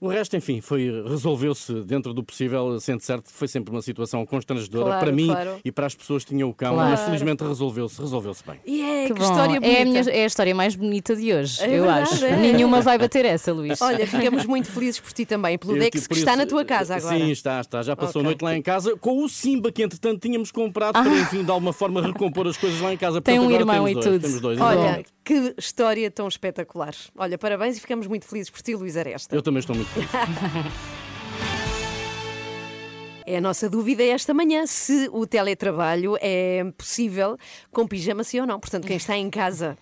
O resto, enfim, foi resolveu-se dentro do possível, sendo certo, foi sempre uma situação constrangedora Claro, para mim claro. e para as pessoas que tinham o cão, Claro. mas felizmente resolveu-se, resolveu-se bem. E é, que, Que história bonita. É a, minha- é a história mais bonita de hoje, É eu verdade, acho. é. Nenhuma vai bater essa, Luís. Olha, ficamos muito felizes por ti também, pelo Eu Dex que- que por está isso- na tua casa agora. Sim, está, está. Já passou Ok. a noite lá em casa com o Simba, que entretanto tínhamos comprado para, enfim, de alguma forma recompor as coisas lá em casa. Ah. Tem Portanto, um irmão temos e dois, tudo. Temos dois, Olha, que história tão espetacular. Olha, parabéns e ficamos muito felizes por ti, Luís Aresta. Eu também estou muito feliz. É a nossa dúvida esta manhã se o teletrabalho é possível com pijama sim ou não. Portanto, quem está em casa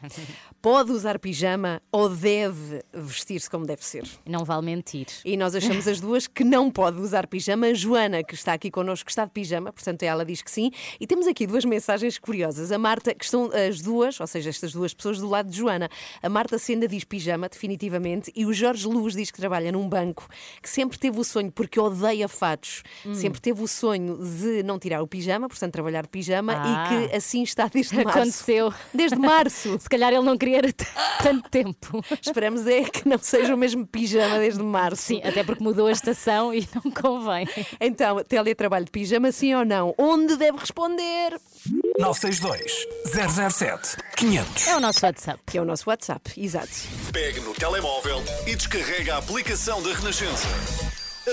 pode usar pijama ou deve vestir-se como deve ser? Não vale mentir. E nós achamos as duas que não pode usar pijama. A Joana, que está aqui connosco, está de pijama, portanto ela diz que sim. E temos aqui duas mensagens curiosas. A Marta, que estão as duas, ou seja, estas duas pessoas do lado de Joana. A Marta Senda diz pijama, definitivamente, e o Jorge Luz diz que trabalha num banco, que sempre teve o sonho, porque odeia fatos, Hum. sempre teve o sonho de não tirar o pijama, portanto trabalhar de pijama, Ah. e que assim está desde março. Aconteceu. Desde março. Se calhar ele não queria tanto tempo. Esperamos é que não seja o mesmo pijama desde março. Sim, até porque mudou a estação e não convém. Então, teletrabalho de pijama, sim ou não? Onde deve responder? 962 007 500. É o nosso WhatsApp. É o nosso WhatsApp, exato. Pegue no telemóvel e descarrega a aplicação da Renascença.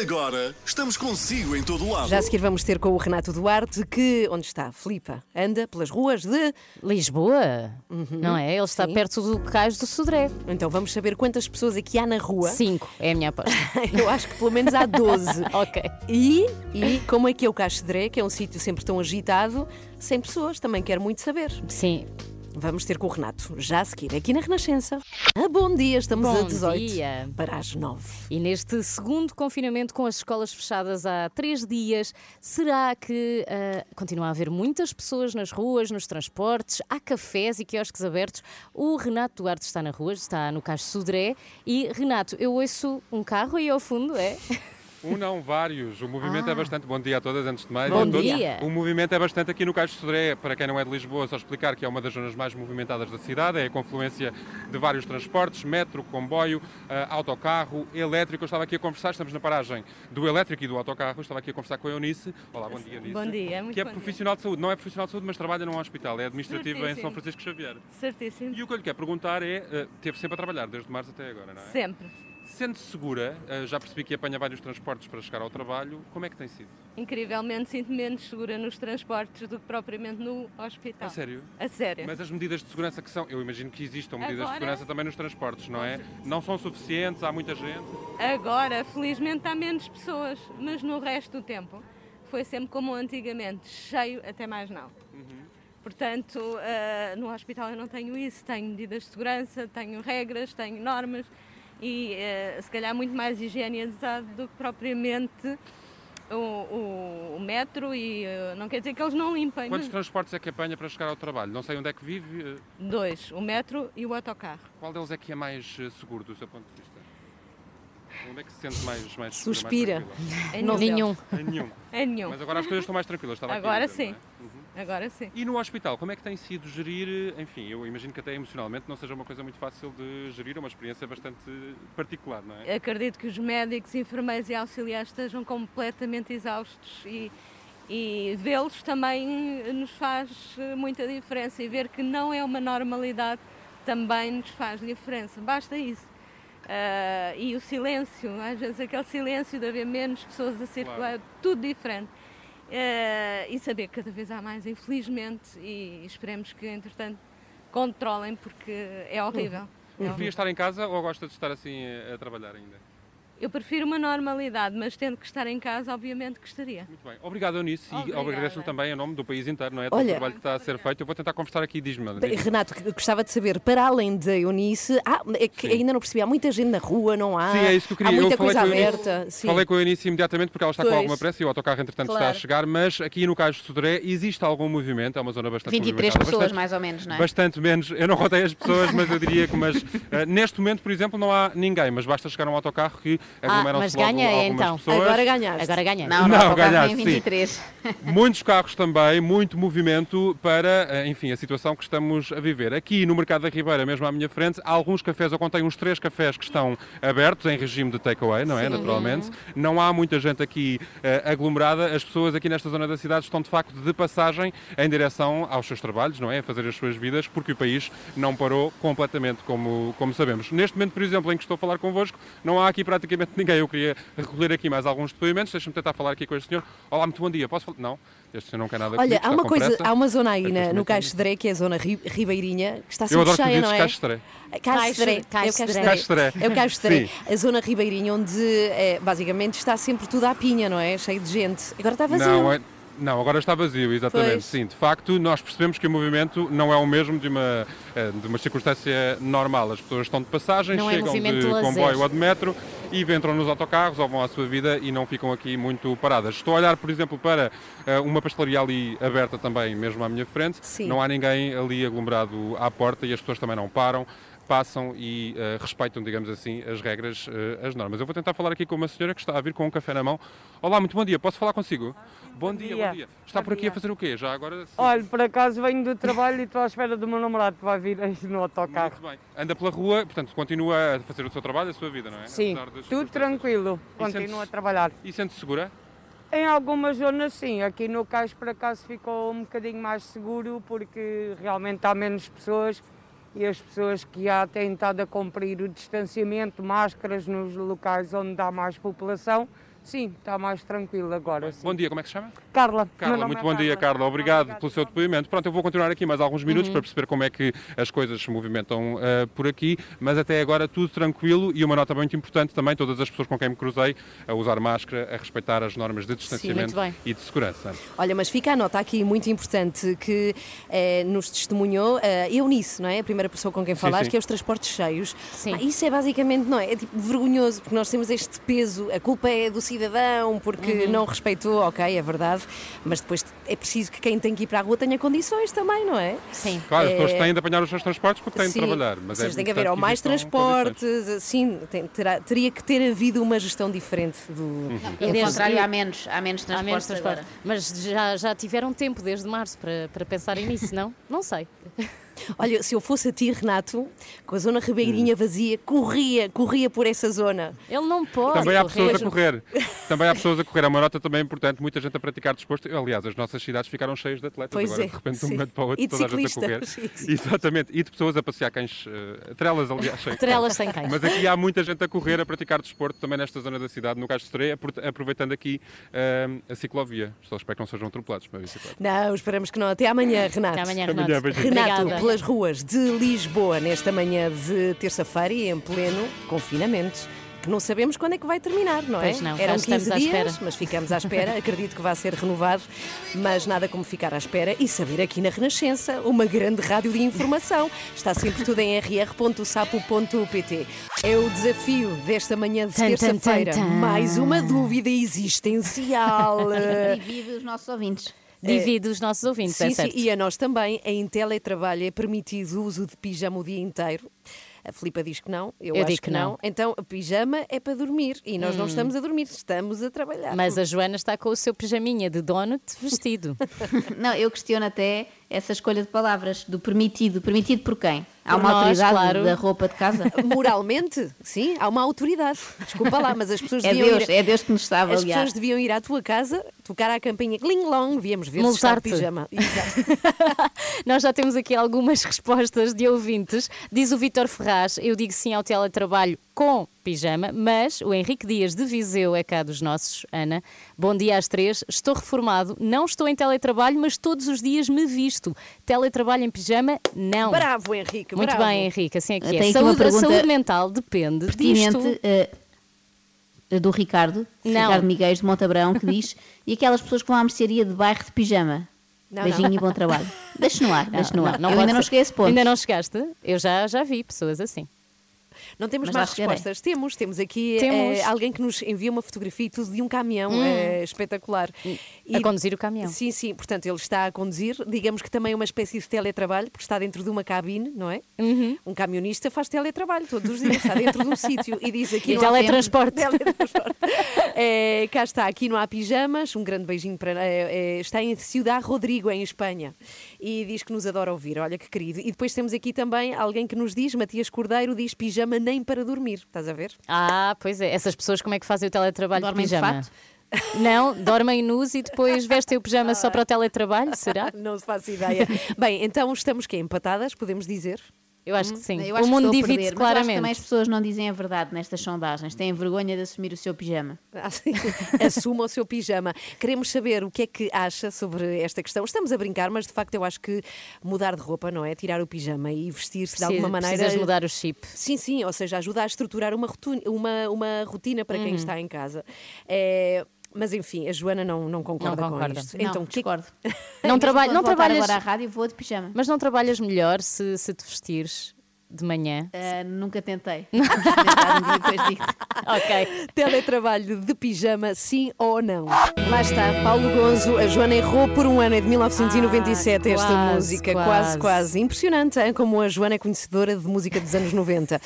Agora estamos consigo em todo lado. Já a seguir vamos ter com o Renato Duarte, que, onde está? Filipa, anda pelas ruas de... Lisboa, não é? Ele está Sim. perto do Cais do Sodré. Então vamos saber quantas pessoas aqui há na rua. Cinco, é a minha aposta. Eu acho que pelo menos há 12. ok. E, e como é que é o Caixo de Dré, que é um sítio sempre tão agitado, sem pessoas, também quero muito saber. Sim. Vamos ter com o Renato, já a seguir, aqui na Renascença. Ah, bom dia, estamos Bom a 18 dia. para as 9. E neste segundo confinamento, com as escolas fechadas há três dias, será que ah, continua a haver muitas pessoas nas ruas, nos transportes, há cafés e quiosques abertos? O Renato Duarte está na rua, está no Cais Sodré. E, Renato, eu ouço um carro aí ao fundo, é? Um não, vários. O movimento é bastante. Bom dia a todas, antes de mais. Bom dia. O movimento é bastante aqui no Caixo de Sodré. Para quem não é de Lisboa, só explicar que é uma das zonas mais movimentadas da cidade. É a confluência de vários transportes: metro, comboio, ah, autocarro, elétrico. Eu estava aqui a conversar, estamos na paragem do elétrico e do autocarro. Eu estava aqui a conversar com a Eunice. Olá, bom dia, Eunice. Bom dia, muito Que é bom dia. profissional de saúde. Não é profissional de saúde, mas trabalha num hospital. É administrativa em Certíssimo. São Francisco Xavier. Certíssimo. E o que eu lhe quero perguntar é: ah, teve sempre a trabalhar, desde março até agora, não é? Sempre. Sente-se segura, eh, já percebi que apanha vários transportes para chegar ao trabalho, como é que tem sido? Incrivelmente sinto menos segura nos transportes do que propriamente no hospital. A sério? A sério. Mas as medidas de segurança que são, eu imagino que existam medidas Agora- de segurança também nos transportes, não é? Não são suficientes, há muita gente. Agora, felizmente, há menos pessoas, mas no resto do tempo foi sempre como antigamente, cheio até mais não. Portanto, ah, no hospital eu não tenho isso, tenho medidas de segurança, tenho regras, tenho normas e ah, se calhar muito mais higienizado do que propriamente o, o- o metro e ah, não quer dizer que eles não limpem. Quantos mas- transportes é que apanha para chegar ao trabalho? Não sei onde é que vive. eh, Dois, o metro e o autocarro. Qual deles é que é mais eh, seguro do seu ponto de vista? Onde é que se sente mais, mais Suspira. mais? Em nenhum. Em nenhum. Em nenhum. Mas agora as coisas estão mais tranquilas. Estava aqui Agora dizer, sim. não é? Agora sim. E no hospital, como é que tem sido gerir, enfim, eu imagino que até emocionalmente não seja uma coisa muito fácil de gerir, é uma experiência bastante particular, não é? Acredito que os médicos, enfermeiros e auxiliares estejam completamente exaustos e, e vê-los também nos faz eh, muita diferença e ver que não é uma normalidade também nos faz diferença. Basta isso. Ah, e o silêncio, às vezes aquele silêncio de haver menos pessoas a circular, tudo diferente. Ah, e saber que cada vez há mais, infelizmente, e esperemos que, entretanto, controlem, porque é horrível. Prefia horrível. estar em casa ou gosta de estar assim a, a trabalhar ainda? Eu prefiro uma normalidade, mas tendo que estar em casa, obviamente que estaria. Muito bem. Obrigado, Eunice, e Obrigada. agradeço também em nome do país inteiro, não é? Todo Olha- o trabalho que está a ser feito. Eu vou tentar conversar aqui, diz-me. Diz-me. Renato, gostava de saber, para além da Eunice, ah, é que Sim. ainda não percebi, há muita gente na rua, não há? Sim, é isso que eu queria. Há muita eu coisa com Eunice- aberta. Sim. Falei com a Eunice imediatamente porque ela está com Pois. alguma pressa e o autocarro, entretanto, está a Claro. chegar. Mas aqui no Cais de Sodré existe algum movimento, é uma zona bastante 23 movimentada. pessoas, bastante, mais ou menos, não é? Bastante menos. Eu não contei as pessoas, mas eu diria que mas, eh, neste momento, por exemplo, não há ninguém. Mas basta chegar a um autocarro que Ah, aglomeram-se mas logo ganha algumas então. pessoas. Agora ganhaste. Agora ganha. Não, não, Não, ganhaste, tem sim. 23. Muitos carros também, muito movimento para, eh, enfim, a situação que estamos a viver. Aqui no Mercado da Ribeira, mesmo à minha frente, há alguns cafés, eu contei uns três cafés que estão abertos em regime de takeaway, não é? Naturalmente. Não há muita gente aqui eh, aglomerada. As pessoas aqui nesta zona da cidade estão de facto de passagem em direção aos seus trabalhos, não é? A fazer as suas vidas, porque o país não parou completamente, como, como sabemos. Neste momento, por exemplo, em que estou a falar convosco, não há aqui praticamente ninguém. Eu queria recolher aqui mais alguns depoimentos. Deixa-me tentar falar aqui com este senhor. Olá, muito bom dia. Posso falar? Não, este senhor não quer nada Olha, comigo, há uma coisa, pressa. há uma zona aí na- no Caixo de Dré, que é a zona ri- ribeirinha, que está Eu sempre adoro que tu cheia, não é? Caixo de Dré. Caixo de Dré. Caixo- É o Caixo de Dré. É o Caixo de Dré. A zona ribeirinha, onde é, basicamente está sempre tudo à pinha, não é? Cheio de gente. Agora está vazio. Não, é- Não, agora está vazio, exatamente. Pois. Sim, de facto, nós percebemos que o movimento não é o mesmo de uma, eh, de uma circunstância normal. As pessoas estão de passagem, Não é chegam movimento de comboio ou de metro e entram nos autocarros ou vão à sua vida e não ficam aqui muito paradas. Estou a olhar, por exemplo, para eh, uma pastelaria ali aberta também, mesmo à minha frente. Sim. Não há ninguém ali aglomerado à porta e as pessoas também não param. Passam e eh, respeitam, digamos assim, as regras, eh, as normas. Eu vou tentar falar aqui com uma senhora que está a vir com um café na mão. Olá, muito bom dia. Posso falar consigo? Bom, dia, dia. bom dia. Está por aqui a fazer o quê? Já agora? Olha, por acaso venho do trabalho e estou à espera do meu namorado que vai vir aí no autocarro. Muito bem. Anda pela rua, portanto, continua a fazer o seu trabalho, a sua vida, não é? Sim, tudo tranquilo, continuo sente-se- a trabalhar. E sente-se segura? Em algumas zonas sim, aqui no Cais por acaso ficou um bocadinho mais seguro porque realmente há menos pessoas e as pessoas que já têm estado a cumprir o distanciamento, máscaras nos locais onde há mais população, sim, está mais tranquilo agora. Sim. Bom dia, como é que se chama? Carla. Carla, muito é bom dia, Carla. Obrigado pelo seu depoimento. Pronto, eu vou continuar aqui mais alguns minutos Uhum. para perceber como é que as coisas se movimentam eh, por aqui, mas até agora tudo tranquilo e uma nota muito importante também, todas as pessoas com quem me cruzei, a usar máscara, a respeitar as normas de distanciamento bem. e de segurança. Olha, mas fica a nota aqui muito importante que eh, nos testemunhou eh, Eunice, não é? A primeira pessoa com quem Sim, falaste, sim. que é os transportes cheios. Ah, isso é basicamente, não é? É tipo vergonhoso, porque nós temos este peso, a culpa é do cidadão, porque Uhum. não respeitou, ok, é verdade, mas depois é preciso que quem tem que ir para a rua tenha condições também, não é? Sim. Claro, as É, pessoas têm de apanhar os seus transportes porque têm de Sim, trabalhar. Mas é tem que haver ou mais transportes, sim, tem- terá- teria que ter havido uma gestão diferente do. Uhum. Pelo Desde- contrário, há menos, há menos Há transportes menos transporte. agora. Mas já, já tiveram tempo desde março para, para pensarem nisso, não? Não sei. Olha, se eu fosse a ti, Renato, com a zona ribeirinha vazia, corria, corria por essa zona. Ele não pode. Também há pessoas a correr. Também há pessoas a correr. É uma nota também importante, muita gente a praticar desporto. Aliás, as nossas cidades ficaram cheias de atletas Pois agora, é, de repente, de um momento para o outro, E de toda a gente a correr. Exatamente. E de pessoas a passear cães, eh, trelas, aliás, sem Trelas sem cães. Mas aqui há muita gente a correr, a praticar desporto também nesta zona da cidade, no Cais de Estreia, apro- aproveitando aqui eh, a ciclovia. Só espero que não sejam atropelados. Não, esperamos que não. Até amanhã, Renato. Até amanhã, Até amanhã. Renato, Obrigada. Pelas ruas de Lisboa, nesta manhã de terça-feira e em pleno confinamento. Que não sabemos quando é que vai terminar, não é? Pois não, Eram estamos 15 à dias, espera. mas ficamos à espera. Acredito que vai ser renovado, mas nada como ficar à espera e saber aqui na Renascença, uma grande rádio de informação. Está sempre tudo em rr.sapo.pt. É o desafio desta manhã de terça-feira. Mais uma dúvida existencial. Divide os nossos ouvintes. Divide os nossos ouvintes, Sim, é sim, certo. e a nós também, em teletrabalho, é permitido o uso de pijama o dia inteiro. A Filipa diz que não, eu, Eu acho digo que não. não. Então, a pijama é para dormir e nós não Hum. estamos a dormir, estamos a trabalhar. Mas a Joana está com o seu pijaminha de donut vestido. Não, eu questiono até essa escolha de palavras, do permitido. Permitido por quem? Há Por uma nós, autoridade claro. da roupa de casa? Moralmente, sim, há uma autoridade. Desculpa lá, mas as pessoas É deviam Deus, ir... é Deus que nos está a As avaliar. pessoas deviam ir à tua casa, tocar à campainha, cling long, viemos ver se está de pijama. Exato. Nós já temos aqui algumas respostas de ouvintes. Diz o Vítor Ferraz: eu digo sim ao teletrabalho com pijama, mas o Henrique Dias de Viseu é cá dos nossos. Ana, bom dia às três. Estou reformado, não estou em teletrabalho, mas todos os dias me visto. Teletrabalho em pijama, não. Bravo, Henrique, Muito bravo. bem, Henrique, assim é que é. Saúde, a saúde mental depende disto. eh, do Ricardo, Não. Ricardo Miguel de Montabrão, que diz: e aquelas pessoas que vão à mercearia de bairro de pijama? Não, Beijinho não. e bom trabalho. Deixa no ar, deixa no ar. eu pode ainda não ser. cheguei a esse ponto. Ainda não chegaste? Eu já, já vi pessoas assim. Não temos Mas mais chegarei. respostas. Temos, temos aqui Temos. eh, alguém que nos envia uma fotografia e tudo de um caminhão Hum. eh, espetacular. A conduzir o caminhão. Sim, sim. Portanto, ele está a conduzir, digamos que também é uma espécie de teletrabalho, porque está dentro de uma cabine, não é? Uhum. Um camionista faz teletrabalho todos os dias, está dentro de um sítio e diz aqui E teletransporte. tempo. Teletransporte. Eh, cá está, aqui não há pijamas. Um grande beijinho para. eh, eh, está em Ciudad Rodrigo, em Espanha. E diz que nos adora ouvir. Olha que querido. E depois temos aqui também alguém que nos diz, Matias Cordeiro, diz pijama nem para dormir. Estás a ver? Ah, pois é. Essas pessoas como é que fazem o teletrabalho Dormem de de pijama? fato? Não, dormem nus e depois vestem o pijama só para o teletrabalho, será? Não se faço ideia. Bem, então estamos que empatadas, podemos dizer? Eu acho que sim. Eu o acho que mundo divide-se perder, mas eu acho que também claramente. as pessoas não dizem a verdade nestas sondagens. Têm vergonha de assumir o seu pijama. Ah, sim. Assuma o seu pijama. Queremos saber o que é que acha sobre esta questão. Estamos a brincar, mas de facto eu acho que mudar de roupa, não é? Tirar o pijama e vestir-se de alguma maneira. precisas mudar o chip. Sim, sim, ou seja, ajuda a estruturar uma rotina, uma, uma rotina para quem Uhum. está em casa. É, Mas enfim, a Joana não, não concorda Não com isto. Não, então, que- discordo. Não, Mesmo traba não trabalhas. agora à rádio, vou de pijama. Mas não trabalhas melhor se, se te vestires de manhã? Ah, nunca tentei. Um ok. Teletrabalho de pijama, sim ou não? Lá está, Paulo Gonzo. A Joana errou por um ano, é de 1997 esta quase, música. quase. Quase, quase. Impressionante, hein? como a Joana é conhecedora de música dos anos 90.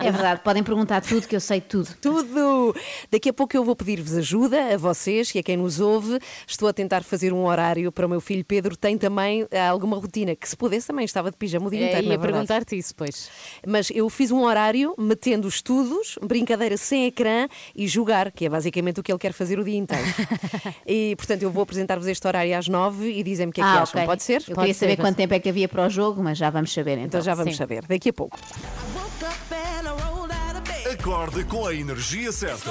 É verdade, podem perguntar tudo que eu sei tudo. Tudo! Daqui a pouco eu vou pedir-vos ajuda a vocês e a quem nos ouve. Estou a tentar fazer um horário para o meu filho Pedro. Tem também ah, alguma rotina que, se pudesse, também estava de pijama o dia É, inteiro. ia é perguntar-te isso, pois. Mas eu fiz um horário metendo estudos, brincadeira sem ecrã e jogar, que é basicamente o que ele quer fazer o dia inteiro. e portanto eu vou apresentar-vos este horário às nove e dizem-me o que é que Ah, acham. Pode ser? Eu Pode queria saber ser. quanto tempo é que havia para o jogo, mas já vamos saber então. Então já vamos Sim. saber, daqui a pouco. Acorde com a energia certa.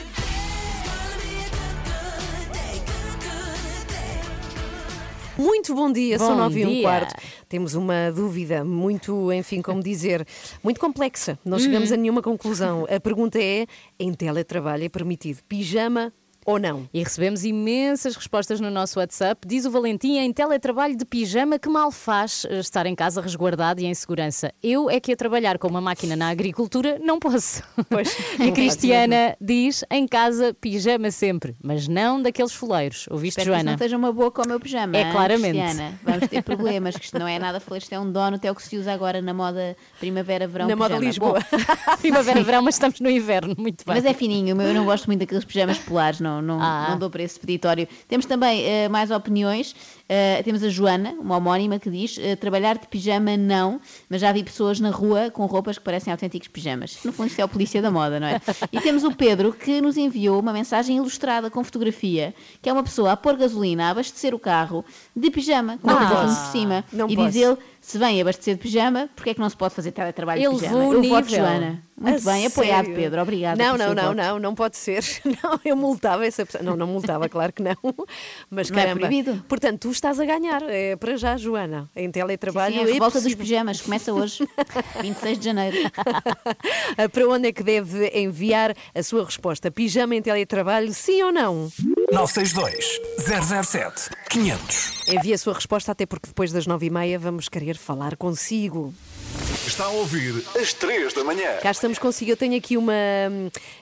Muito bom dia, são Bom nove e um quarto. Temos uma dúvida muito, enfim, como dizer, muito complexa. Não chegamos a nenhuma conclusão. A pergunta é: em teletrabalho é permitido pijama ou não? E recebemos imensas respostas no nosso WhatsApp. Diz o Valentim em teletrabalho de pijama que mal faz eh, estar em casa resguardado e em segurança. Eu é que a trabalhar com uma máquina na agricultura não posso. Pois, e a Cristiana diz em casa pijama sempre, mas não daqueles foleiros. Ouviste, Espero que Joana? não esteja uma boa com o meu pijama. É hein, claramente. Cristiana? Vamos ter problemas, que isto não é nada feliz, isto é um dono, até o que se usa agora na moda primavera-verão. Na moda pijama. Lisboa. Bom, Primavera-verão, mas estamos no inverno. Muito bem. Mas é fininho, eu não gosto muito daqueles pijamas polares, não, não, Ah. não dou para esse peditório. Temos também eh, mais opiniões. Eh, temos a Joana, uma homónima, que diz: eh, trabalhar de pijama não, mas já vi pessoas na rua com roupas que parecem autênticos pijamas. No fundo, isto é o polícia da moda, não é? E temos o Pedro, que nos enviou uma mensagem ilustrada com fotografia, que é uma pessoa a pôr gasolina, a abastecer o carro de pijama, com o posso. por cima. Não e posso. diz ele: se vem abastecer de pijama, porque é que não se pode fazer teletrabalho Ele de pijama? Eu voto nível. Joana. Muito A bem, apoiado, sério? Pedro. Obrigada. Não, não, não, voto. não, não pode ser. Não, eu multava essa pessoa. Não, não multava, claro que não. Mas Não é caramba. proibido. Portanto, tu estás a ganhar. É para já, Joana. Em teletrabalho. Sim, a é revolta dos pijamas começa hoje, 26 de janeiro. Para onde é que deve enviar a sua resposta? Pijama em teletrabalho, sim ou não? 962 007 500. Envie a sua resposta, até porque depois das nove e meia vamos querer falar consigo. Está a ouvir às 3 da manhã. Cá estamos consigo. Eu tenho aqui uma,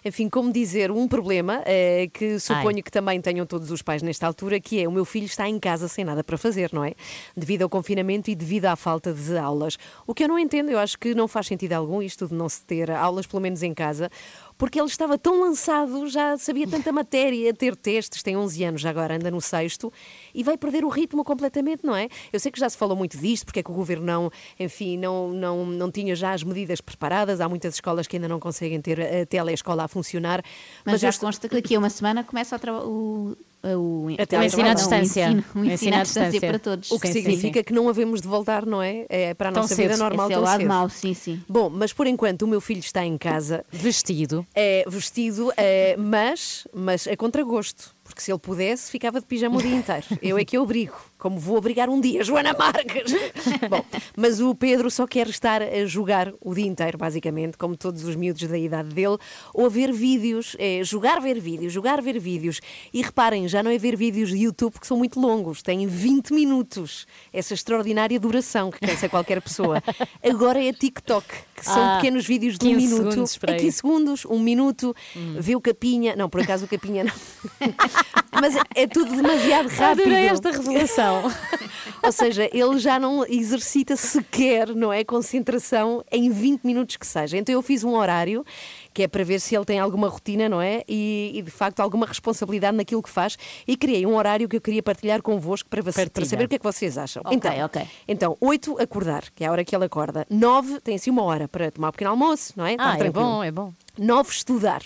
enfim, como dizer, um problema eh, que suponho que também tenham todos os pais nesta altura, que é o meu filho está em casa sem nada para fazer, não é? Devido ao confinamento e devido à falta de aulas. O que eu não entendo, eu acho que não faz sentido algum isto de não se ter aulas, pelo menos em casa, porque ele estava tão lançado, já sabia tanta matéria, ter testes, tem 11 anos agora, anda no sexto, e vai perder o ritmo completamente, não é? Eu sei que já se falou muito disto, porque é que o governo não, enfim, não, não, não tinha já as medidas preparadas, há muitas escolas que ainda não conseguem ter a teleescola a funcionar. Mas, já eu consta que daqui a uma semana começa o, o, o, Até teletrabalho, ensino à distância. O ensino, o ensino, ensino à distância distância. para todos. O que Sim, sim, significa que não havemos de voltar, não é? É para a Tão nossa cedo. vida normal Esse é tão o lado cedo. mau, sim, sim. Bom, mas por enquanto o meu filho está em casa, Vestido. é vestido, é, mas, mas a contragosto. Porque se ele pudesse, ficava de pijama o dia inteiro. Eu é que eu obrigo, como vou obrigar um dia, Joana Marques. Bom, mas o Pedro só quer estar a jogar o dia inteiro, basicamente, como todos os miúdos da idade dele, ou a ver vídeos, é, jogar, ver vídeos, jogar, ver vídeos. E reparem, já não é ver vídeos de YouTube que são muito longos, têm 20 minutos. Essa extraordinária duração que cansa qualquer pessoa. Agora é TikTok, que são Ah, pequenos vídeos de um 15 minuto. segundos, por é aí. 15 segundos, um minuto, Hum. vê o capinha. Não, por acaso o capinha não. Mas é- é tudo demasiado rápido. Adorei esta revelação. Ou seja, ele já não exercita sequer, não é? Concentração em 20 minutos que seja. Então eu fiz um horário que é para ver se ele tem alguma rotina, não é? E, e, de facto alguma responsabilidade naquilo que faz. E criei um horário que eu queria partilhar convosco para, você- para saber o que é que vocês acham. Ok, então, ok. então, 8 acordar, que é a hora que ele acorda. 9 tem assim uma hora para tomar um pequeno almoço, não é? Ah, é tranquilo. bom, é bom. 9 estudar.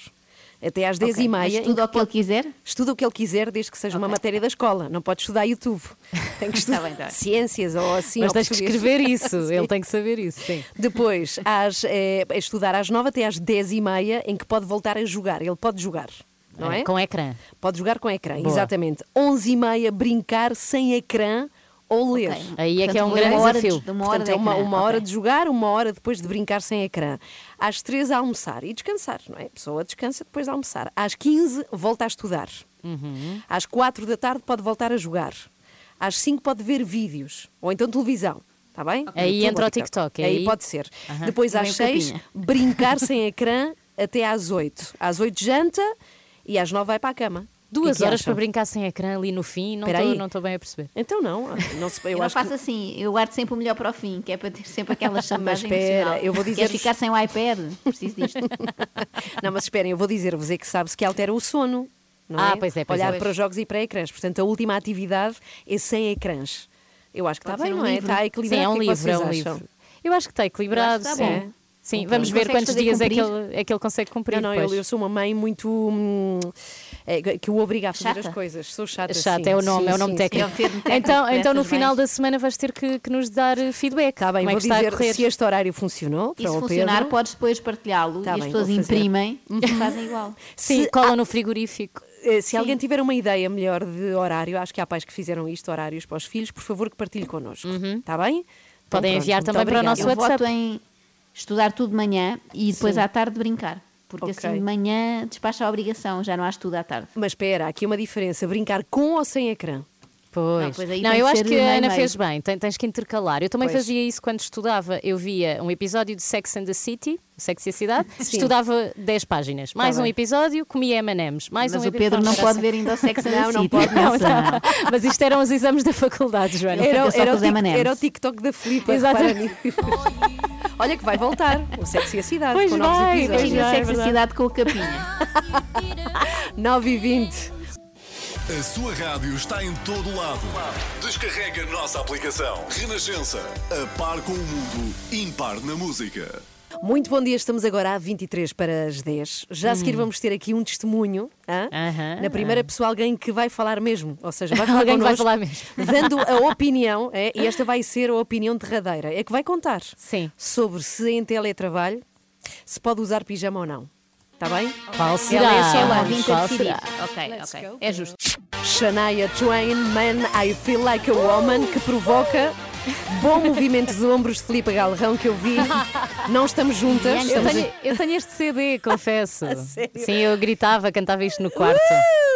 Até às 10 Ok, e mas meia. estuda o que ele quiser? Estuda o que ele quiser, desde que seja uma matéria da escola. Não pode estudar YouTube. Tem que estudar Tá bem, tá ciências ou assim. Mas ou tens que escrever isso, ele tem que saber isso, sim. Depois, às, eh, a estudar às 9 até às 10 e meia, em que pode voltar a jogar. Ele pode jogar, não é? Com ecrã. Pode jogar com ecrã, Boa. exatamente. 11 e meia, brincar sem ecrã ou ler. Aí é que é um Portanto, grande hora de- desafio. de uma hora Portanto, de é uma, uma hora de jogar, uma hora depois de brincar sem ecrã. Às 3 a almoçar e descansar, não é? A pessoa descansa depois de almoçar. Às 15 volta a estudar. Uhum. Às 4 da tarde pode voltar a jogar. Às 5 pode ver vídeos ou então televisão. Está bem? Aí entra o TikTok, Aí aí- pode ser. Aham. Depois Também às o 6, capinha. brincar sem ecrã até às 8. Às 8 janta e às 9 vai para a cama. Duas é horas acham? para brincar sem ecrã ali no fim, não Espera estou bem a perceber. Então não, não se, eu, Eu, não faço que assim, eu guardo sempre o melhor para o fim, que é para ter sempre aquela chantagem espera, emocional. eu vou Queres dizer-vos- ficar sem o iPad? Preciso disto. Não, mas esperem, eu vou dizer-vos é que sabe-se que altera o sono. Não Ah, é? pois é, pois Olhar é. para jogos e para ecrãs. Portanto, a última atividade é sem ecrãs. Eu acho que Pode está bem, um não é? livro. Está Sim, equilibrado. é um é livro, é um livro. Eu acho que está equilibrado, que está sim. bom. Sim, vamos ver quantos dias é que, ele, é que ele consegue cumprir. Não, não, eu, eu sou uma mãe muito. hum, é, que o obriga a fazer Chata? as coisas. Sou chata. Chato sim. é o nome, Sim, é o nome sim, técnico. É o termo técnico Então, então no final mães. da semana vais ter que, que nos dar eh, feedback. Está bem, Como é vou que está a dizer correr? se este horário funcionou. E se o funcionar, Pedro. podes depois partilhá-lo Tá e as bem, pessoas vou fazer. imprimem e fazem igual. Sim, Se- cola no frigorífico. Eh, Se alguém tiver uma ideia melhor de horário, acho que há pais que fizeram isto, horários para os filhos, por favor que partilhe connosco. Está bem? Então, Uhum. Podem pronto, enviar também para o nosso Eu WhatsApp. voto em estudar tudo de manhã e depois Sim. à tarde brincar. Porque Ok. assim de manhã despacha a obrigação, já não há estudo à tarde. Mas espera, há aqui uma diferença: brincar com ou sem ecrã? Pois. Não, pois aí Não, eu acho que a Ana meio. fez bem, tem- tens que intercalar. Eu também Pois. fazia isso quando estudava. Eu via um episódio de Sex and the City, Sex e a Cidade, Sim. estudava 10 páginas. Mais um bem. episódio, comia M&M's. Mais Mas um o Pedro não pode ver ainda o Sex and the Não, não City. pode, Não, não. Mas isto eram os exames da faculdade, Joana. Era, era, com o tic- era o TikTok da Filipa. Exatamente. Olha que vai voltar. O Sexy e a Cidade. Pois com novos vai, episódios. pois vai, verdade. Cidade com o capinha. 9 e 20. A sua rádio está em todo lado. Descarrega a nossa aplicação. Renascença. A par com o mundo. Impar na música. Muito bom dia, estamos agora a 23 para as 10. Já a seguir vamos ter aqui um testemunho. hã? Aham, Na primeira pessoa, alguém que vai falar mesmo. Ou seja, vai falar Alguém que vai connosco, falar mesmo. Dando a opinião, é, e esta vai ser a opinião derradeira. É que vai contar Sim. sobre se em teletrabalho se pode usar pijama ou não. Está bem? Qual será? Ela é a Qual será? Ok, ok. É justo. Shania Twain, Man, I Feel Like a Woman, que provoca bom movimento de ombros de Filipe Galrão que eu vi. Não estamos juntas. Eu estamos tenho, eu tenho este CD, confesso. Sim, eu gritava, cantava isto no quarto.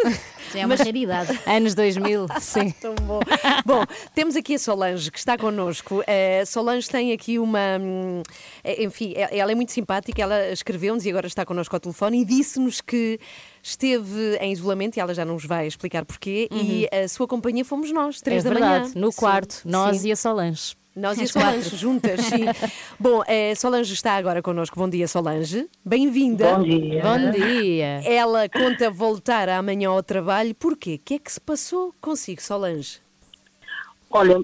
Já é uma raridade. Anos 2000, sim. Tão bom. Bom, temos aqui a Solange que está connosco. A Solange tem aqui uma. hum, eh, Enfim, ela é muito simpática. Ela escreveu-nos e agora está connosco ao telefone e disse-nos que esteve em isolamento e ela já nos vai explicar porquê. E a sua companhia fomos nós, três é da verdade, manhã. no Sim, quarto, nós sim. e a Solange. Nós e a As quatro. Solange juntas, sim. Bom, eh, Solange está agora connosco. Bom dia, Solange. Bem-vinda. Bom dia. Bom dia. Ela conta voltar amanhã ao trabalho. Porquê? O que é que se passou consigo, Solange? Olha,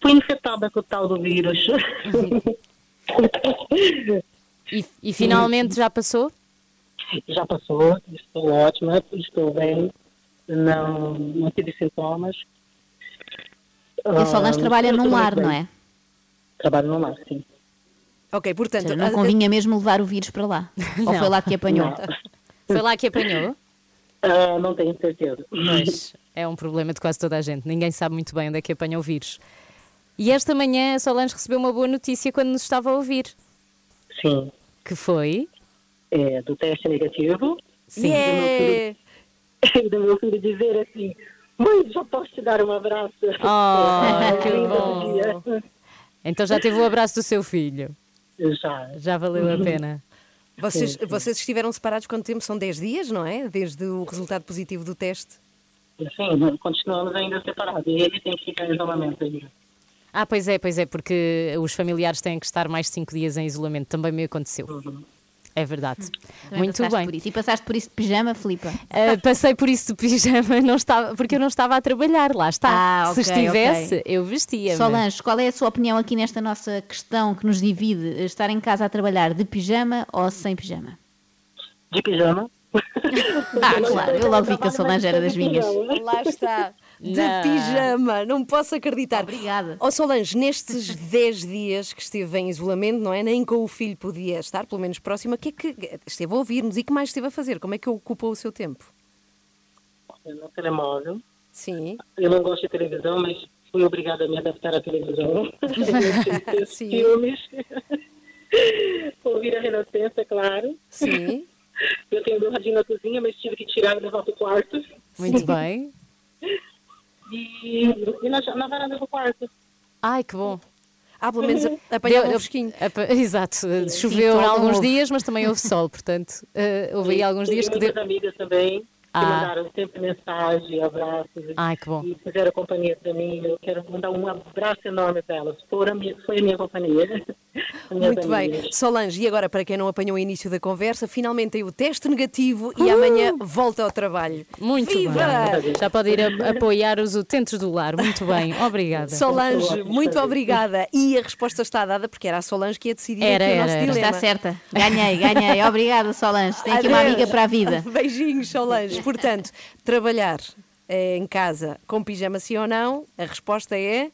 fui infectada com o tal do vírus. E, e finalmente já passou? Já passou, estou ótima, estou bem, não, não tive sintomas. E a Solange Ah, trabalha estou num lar, bem. não é? Trabalho num lar, sim. Ok, portanto. seja, não a- convinha mesmo levar o vírus para lá. Ou Não. foi lá que apanhou? Não. Foi lá que apanhou? Ah, não tenho certeza. Pois, é um problema de quase toda a gente. Ninguém sabe muito bem onde é que apanha o vírus. E esta manhã a Solange recebeu uma boa notícia quando nos estava a ouvir. Sim, Que foi? é, do teste negativo. Sim. Yeah! E do meu filho dizer assim, mãe, já posso te dar um abraço. Oh, que Lindo bom. Então já teve o abraço do seu filho. Já. Já valeu a pena. Vocês, Sim, sim. vocês estiveram separados quanto tempo? São 10 dias, não é? Desde o resultado positivo do teste. Sim, continuamos ainda separados. E ele tem que ficar em isolamento ainda. Ah, pois é, pois é, porque os familiares têm que estar mais de 5 dias em isolamento. Também me aconteceu. É verdade. Também Muito bem. Por isso. E passaste por isso de pijama, Filipa? Uh, passei por isso de pijama, não estava, porque eu não estava a trabalhar, lá está. Ah, Se ok, estivesse, ok. eu vestia. Solange, qual é a sua opinião aqui nesta nossa questão que nos divide? Estar em casa a trabalhar de pijama ou sem pijama? De pijama. Ah, claro, eu logo vi que a Solange era das minhas. Lá está. De Não. pijama, não posso acreditar. Obrigada. Ó Solange, nestes 10 dias que esteve em isolamento, não é? Nem com o filho podia estar, pelo menos próximo, o que é que esteve a ouvir-nos e que mais esteve a fazer? Como é que ocupou o seu tempo? No telemóvel. Sim. Eu não gosto de televisão, mas fui obrigada a me adaptar à televisão. Sim. filmes. Ouvir a Renascença, claro. Sim. Eu tenho meu radinho na cozinha, mas tive que tirar e levar para o quarto. Muito bem. E, e na, na varanda do quarto. Ai, que bom. Ah, pelo menos apanhava um Deu- fresquinho. apa- Exato, choveu todo alguns houve. dias, mas também houve sol, portanto, eh, houve aí alguns dias que deu. amigas também que Ah. mandaram sempre mensagem, abraços. Ai, que bom. E fizeram companhia para mim. Eu quero mandar um abraço enorme para elas. Foram a minha, foi a minha companhia. Muito bem. Solange, e agora, para quem não apanhou o início da conversa, finalmente tem o teste negativo e amanhã volta ao trabalho. Muito Viva! bem. Já pode ir a, apoiar os utentes do lar. Muito bem, obrigada. Solange, muito obrigada. E a resposta está dada porque era a Solange que ia decidir Era, aqui o era, nosso era. dilema. Está certa. Ganhei, ganhei. Obrigada, Solange. Tem aqui uma Adeus. amiga para a vida. Beijinhos, Solange. Portanto, trabalhar eh, em casa com pijama sim ou não? A resposta é.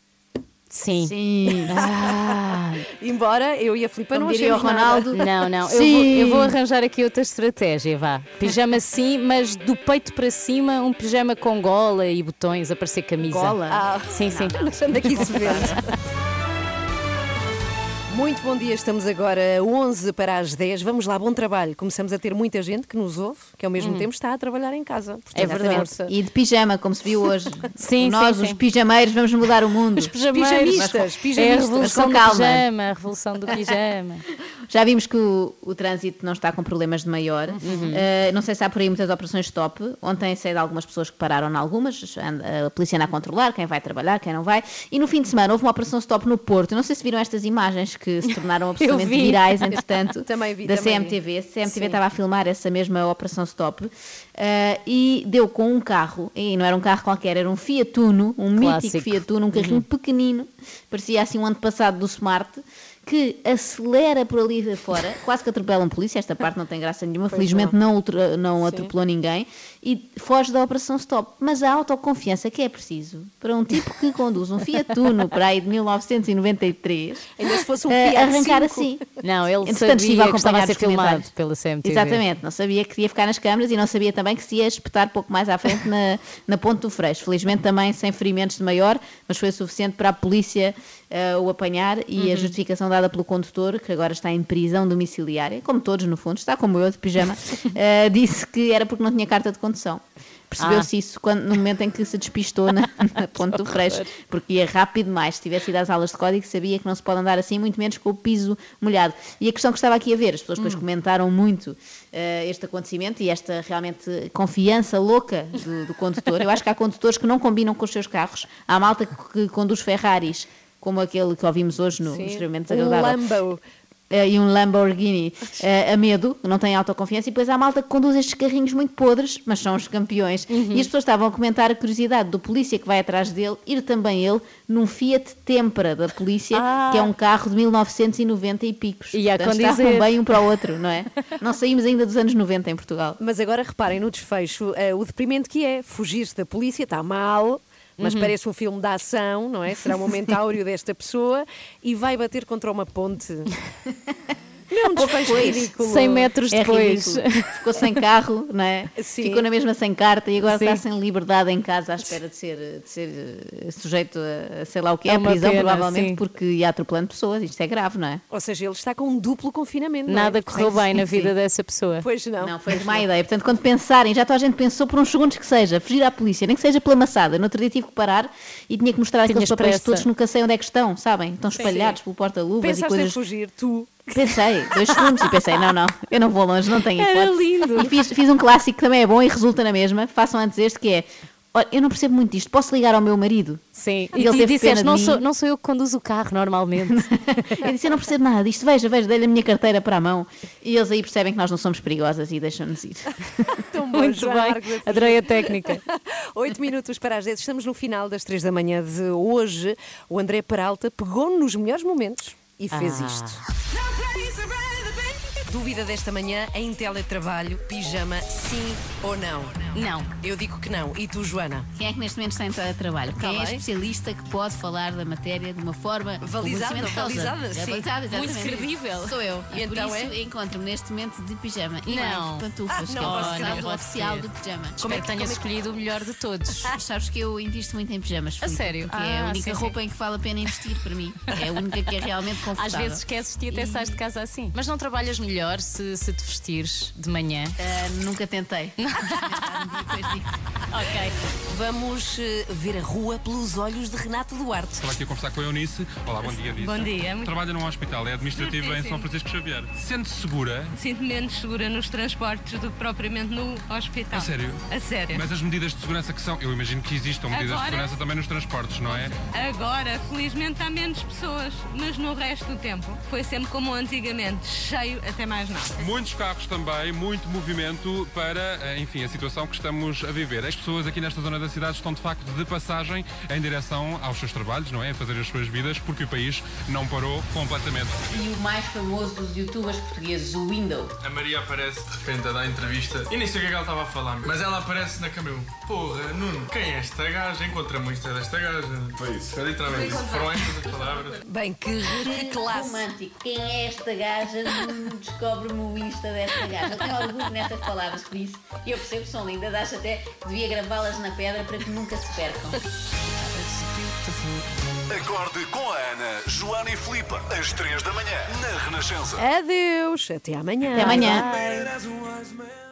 Sim. Sim. Ah, Embora eu e a Filipa Como não diria o achemos nada. Ronaldo. não, não. Eu Sim. vou, eu vou arranjar aqui outra estratégia, vá. Pijama sim, mas do peito para cima, um pijama com gola e botões, a parecer camisa. Gola? Ah, Sim, sim. Onde aqui se vende. Muito bom dia, estamos agora 11 para as 10. Vamos lá, bom trabalho. Começamos a ter muita gente que nos ouve, que ao mesmo tempo está a trabalhar em casa. Portanto, É verdade. E de pijama, como se viu hoje. Sim, Nós, sim, os sim. pijameiros, vamos mudar o mundo. Os pijameiros. Pijamistas, É a pijamistas. revolução com do calma. pijama, a revolução do pijama. Já vimos que o, o trânsito não está com problemas de maior. Uhum. Uh, não sei se há por aí muitas operações stop. Ontem sei de algumas pessoas que pararam em algumas. A polícia anda a controlar quem vai trabalhar, quem não vai. E no fim de semana houve uma operação stop no Porto. Não sei se viram estas imagens que se tornaram absolutamente vi. virais, entretanto, Também vi, da também vi. CMTV. A CMTV estava a filmar essa mesma operação stop. uh, e deu com um carro, e não era um carro qualquer, era um Fiat Uno, um Clássico. mítico Fiat Uno, um carrinho pequenino, parecia assim um antepassado do Smart, que acelera por ali fora, quase que atropela um polícia, esta parte não tem graça nenhuma, felizmente não, ultra- não atropelou ninguém, e foge da operação stop. Mas a autoconfiança que é preciso para um tipo que conduz um Fiat Uno para aí de 1993, Ainda se fosse um eh, Fiat arrancar 5. assim. Não, ele Entretanto, a sabia que estava a ser filmado pela CMTV. Exatamente, não sabia que ia ficar nas câmaras e não sabia também que se ia espetar pouco mais à frente na, na ponte do Freixo. Felizmente também sem ferimentos de maior, mas foi suficiente para a polícia eh, o apanhar e a justificação dada pelo condutor, que agora está em prisão domiciliária, como todos no fundo, está como eu de pijama, eh, disse que era porque não tinha carta de condução. Percebeu-se isso quando, no momento em que se despistou na, na ponte do Freixo, porque ia rápido demais. Se tivesse ido às aulas de código, sabia que não se pode andar assim, muito menos com o piso molhado. E a questão que estava aqui a ver, as pessoas depois comentaram muito eh, este acontecimento e esta realmente confiança louca do, do condutor. Eu acho que há condutores que não combinam com os seus carros. Há malta que, conduz Ferraris, como aquele que ouvimos hoje no Sim. extremamente Um desagradável. Lambo. E um Lamborghini eh, a medo, não tem autoconfiança, e depois há malta que conduz estes carrinhos muito podres, mas são os campeões. E as pessoas estavam a comentar a curiosidade do polícia que vai atrás dele, ir também ele num Fiat Tempra da polícia, que é um carro de 1990 e picos. E Portanto, com estavam bem um para o outro, não é? Não saímos ainda dos anos 90 em Portugal. Mas agora reparem no desfecho, eh, o deprimente que é fugir-se da polícia, está mal. Mas Uhum. parece um filme de ação, não é? Será o momento áureo desta pessoa e vai bater contra uma ponte. Não, um desfecho Pois. ridículo. 100 metros É depois. ridículo. Ficou sem carro, não é? Sim. Ficou na mesma sem carta e agora Sim. está sem liberdade em casa à espera de ser, de ser eh, sujeito a sei lá o que é, É a uma prisão, pena, provavelmente sim. porque ia atropelando pessoas. Isto é grave, não é? Ou seja, ele está com um duplo confinamento. é? Nada correu Sim, bem sim, na vida sim. dessa pessoa. Pois não. Não, foi má ideia. Portanto, quando pensarem, já toda a gente pensou por uns segundos que seja, fugir à polícia, nem que seja pela maçada. No outro dia tive que parar e tinha que mostrar aqueles papéis pressa. todos nunca sei onde é que estão, sabem? Estão espalhados pelo porta-luvas e Pensaste em coisas. fugir, tu. Pensei, dois segundos, e pensei, não, não, eu não vou longe, não tenho Era hipótese. lindo. E fiz, fiz um clássico que também é bom e resulta na mesma. Façam antes este, que é: olha, eu não percebo muito disto, posso ligar ao meu marido? Sim. E ele disseste, não sou, não sou eu que conduzo o carro normalmente. Eu disse: eu não percebo nada disto, veja, veja, dei-lhe a minha carteira para a mão. E eles aí percebem que nós não somos perigosas e deixam-nos ir. Tão bom, Muito bem. Fugir. Adorei a técnica. Oito minutos para as 10. Estamos no final das três da manhã de hoje. O André Peralta pegou nos melhores momentos e fez Ah. isto. Dúvida desta manhã em teletrabalho, pijama, sim ou não? Não. Eu digo que não. E tu, Joana? Quem é que neste momento está em teletrabalho? Tá Quem é bem. especialista que pode falar da matéria de uma forma Balizada, com conhecimento de causa? balizada, É sim. balizada, Muito exatamente. credível. Sou eu. E E, por então isso é? encontro-me neste momento de pijama. E Não. mais pantufas, Ah, que não é o pode ser, estilo pode oficial ser. do pijama. Como é que tenhas escolhido o melhor de todos? Sabes que eu invisto muito em pijamas. A Filipe, sério? Porque é a Ah, única sim, sim. roupa em que vale a pena investir para mim. É a única que é realmente Às confortável. vezes esqueces-te e até sais de casa assim. Mas não trabalhas melhor se, se te vestires de manhã? Ah, nunca tentei. ok. Vamos eh, ver a rua pelos olhos de Renato Duarte. Estava aqui a conversar com a Eunice. Olá, bom dia, Eunice. Bom dia. Muito- Trabalha num hospital, é administrativa em. São Francisco Xavier. Sente-se segura? Sinto menos segura nos transportes do que propriamente no hospital. A sério? A sério. Mas as medidas de segurança que são, eu imagino que existam medidas Agora- de segurança também nos transportes, não é? Agora, felizmente, há menos pessoas, mas no resto do tempo foi sempre como antigamente, cheio até mais nada. Muitos carros também, muito movimento para, eh, enfim, a situação que estamos a viver. As pessoas aqui nesta zona da cidade estão de facto de passagem em direção aos seus trabalhos, não é? A fazer as suas vidas, porque o país não parou completamente. E o mais famoso dos youtubers portugueses, o Window. A Maria aparece de repente a dar entrevista e nem sei o que é que ela estava a falar, mas ela aparece na câmera. Porra, Nuno, quem é esta gaja? Encontra-me o Insta desta gaja. Foi isso. Foi literalmente isso. Foram estas as palavras. Bem, que, Que romântico. Quem é esta gaja? Nuno, Descobre-me o Insta desta gaja. Eu tenho orgulho nestas palavras que disse. E eu percebo que são lindas. Acho até que devia gravá-las na pedra para que nunca se percam. Acorde com a Ana, Joana e Filipe, às 3 da manhã, na Renascença. Adeus. Até amanhã. Até amanhã. Bye.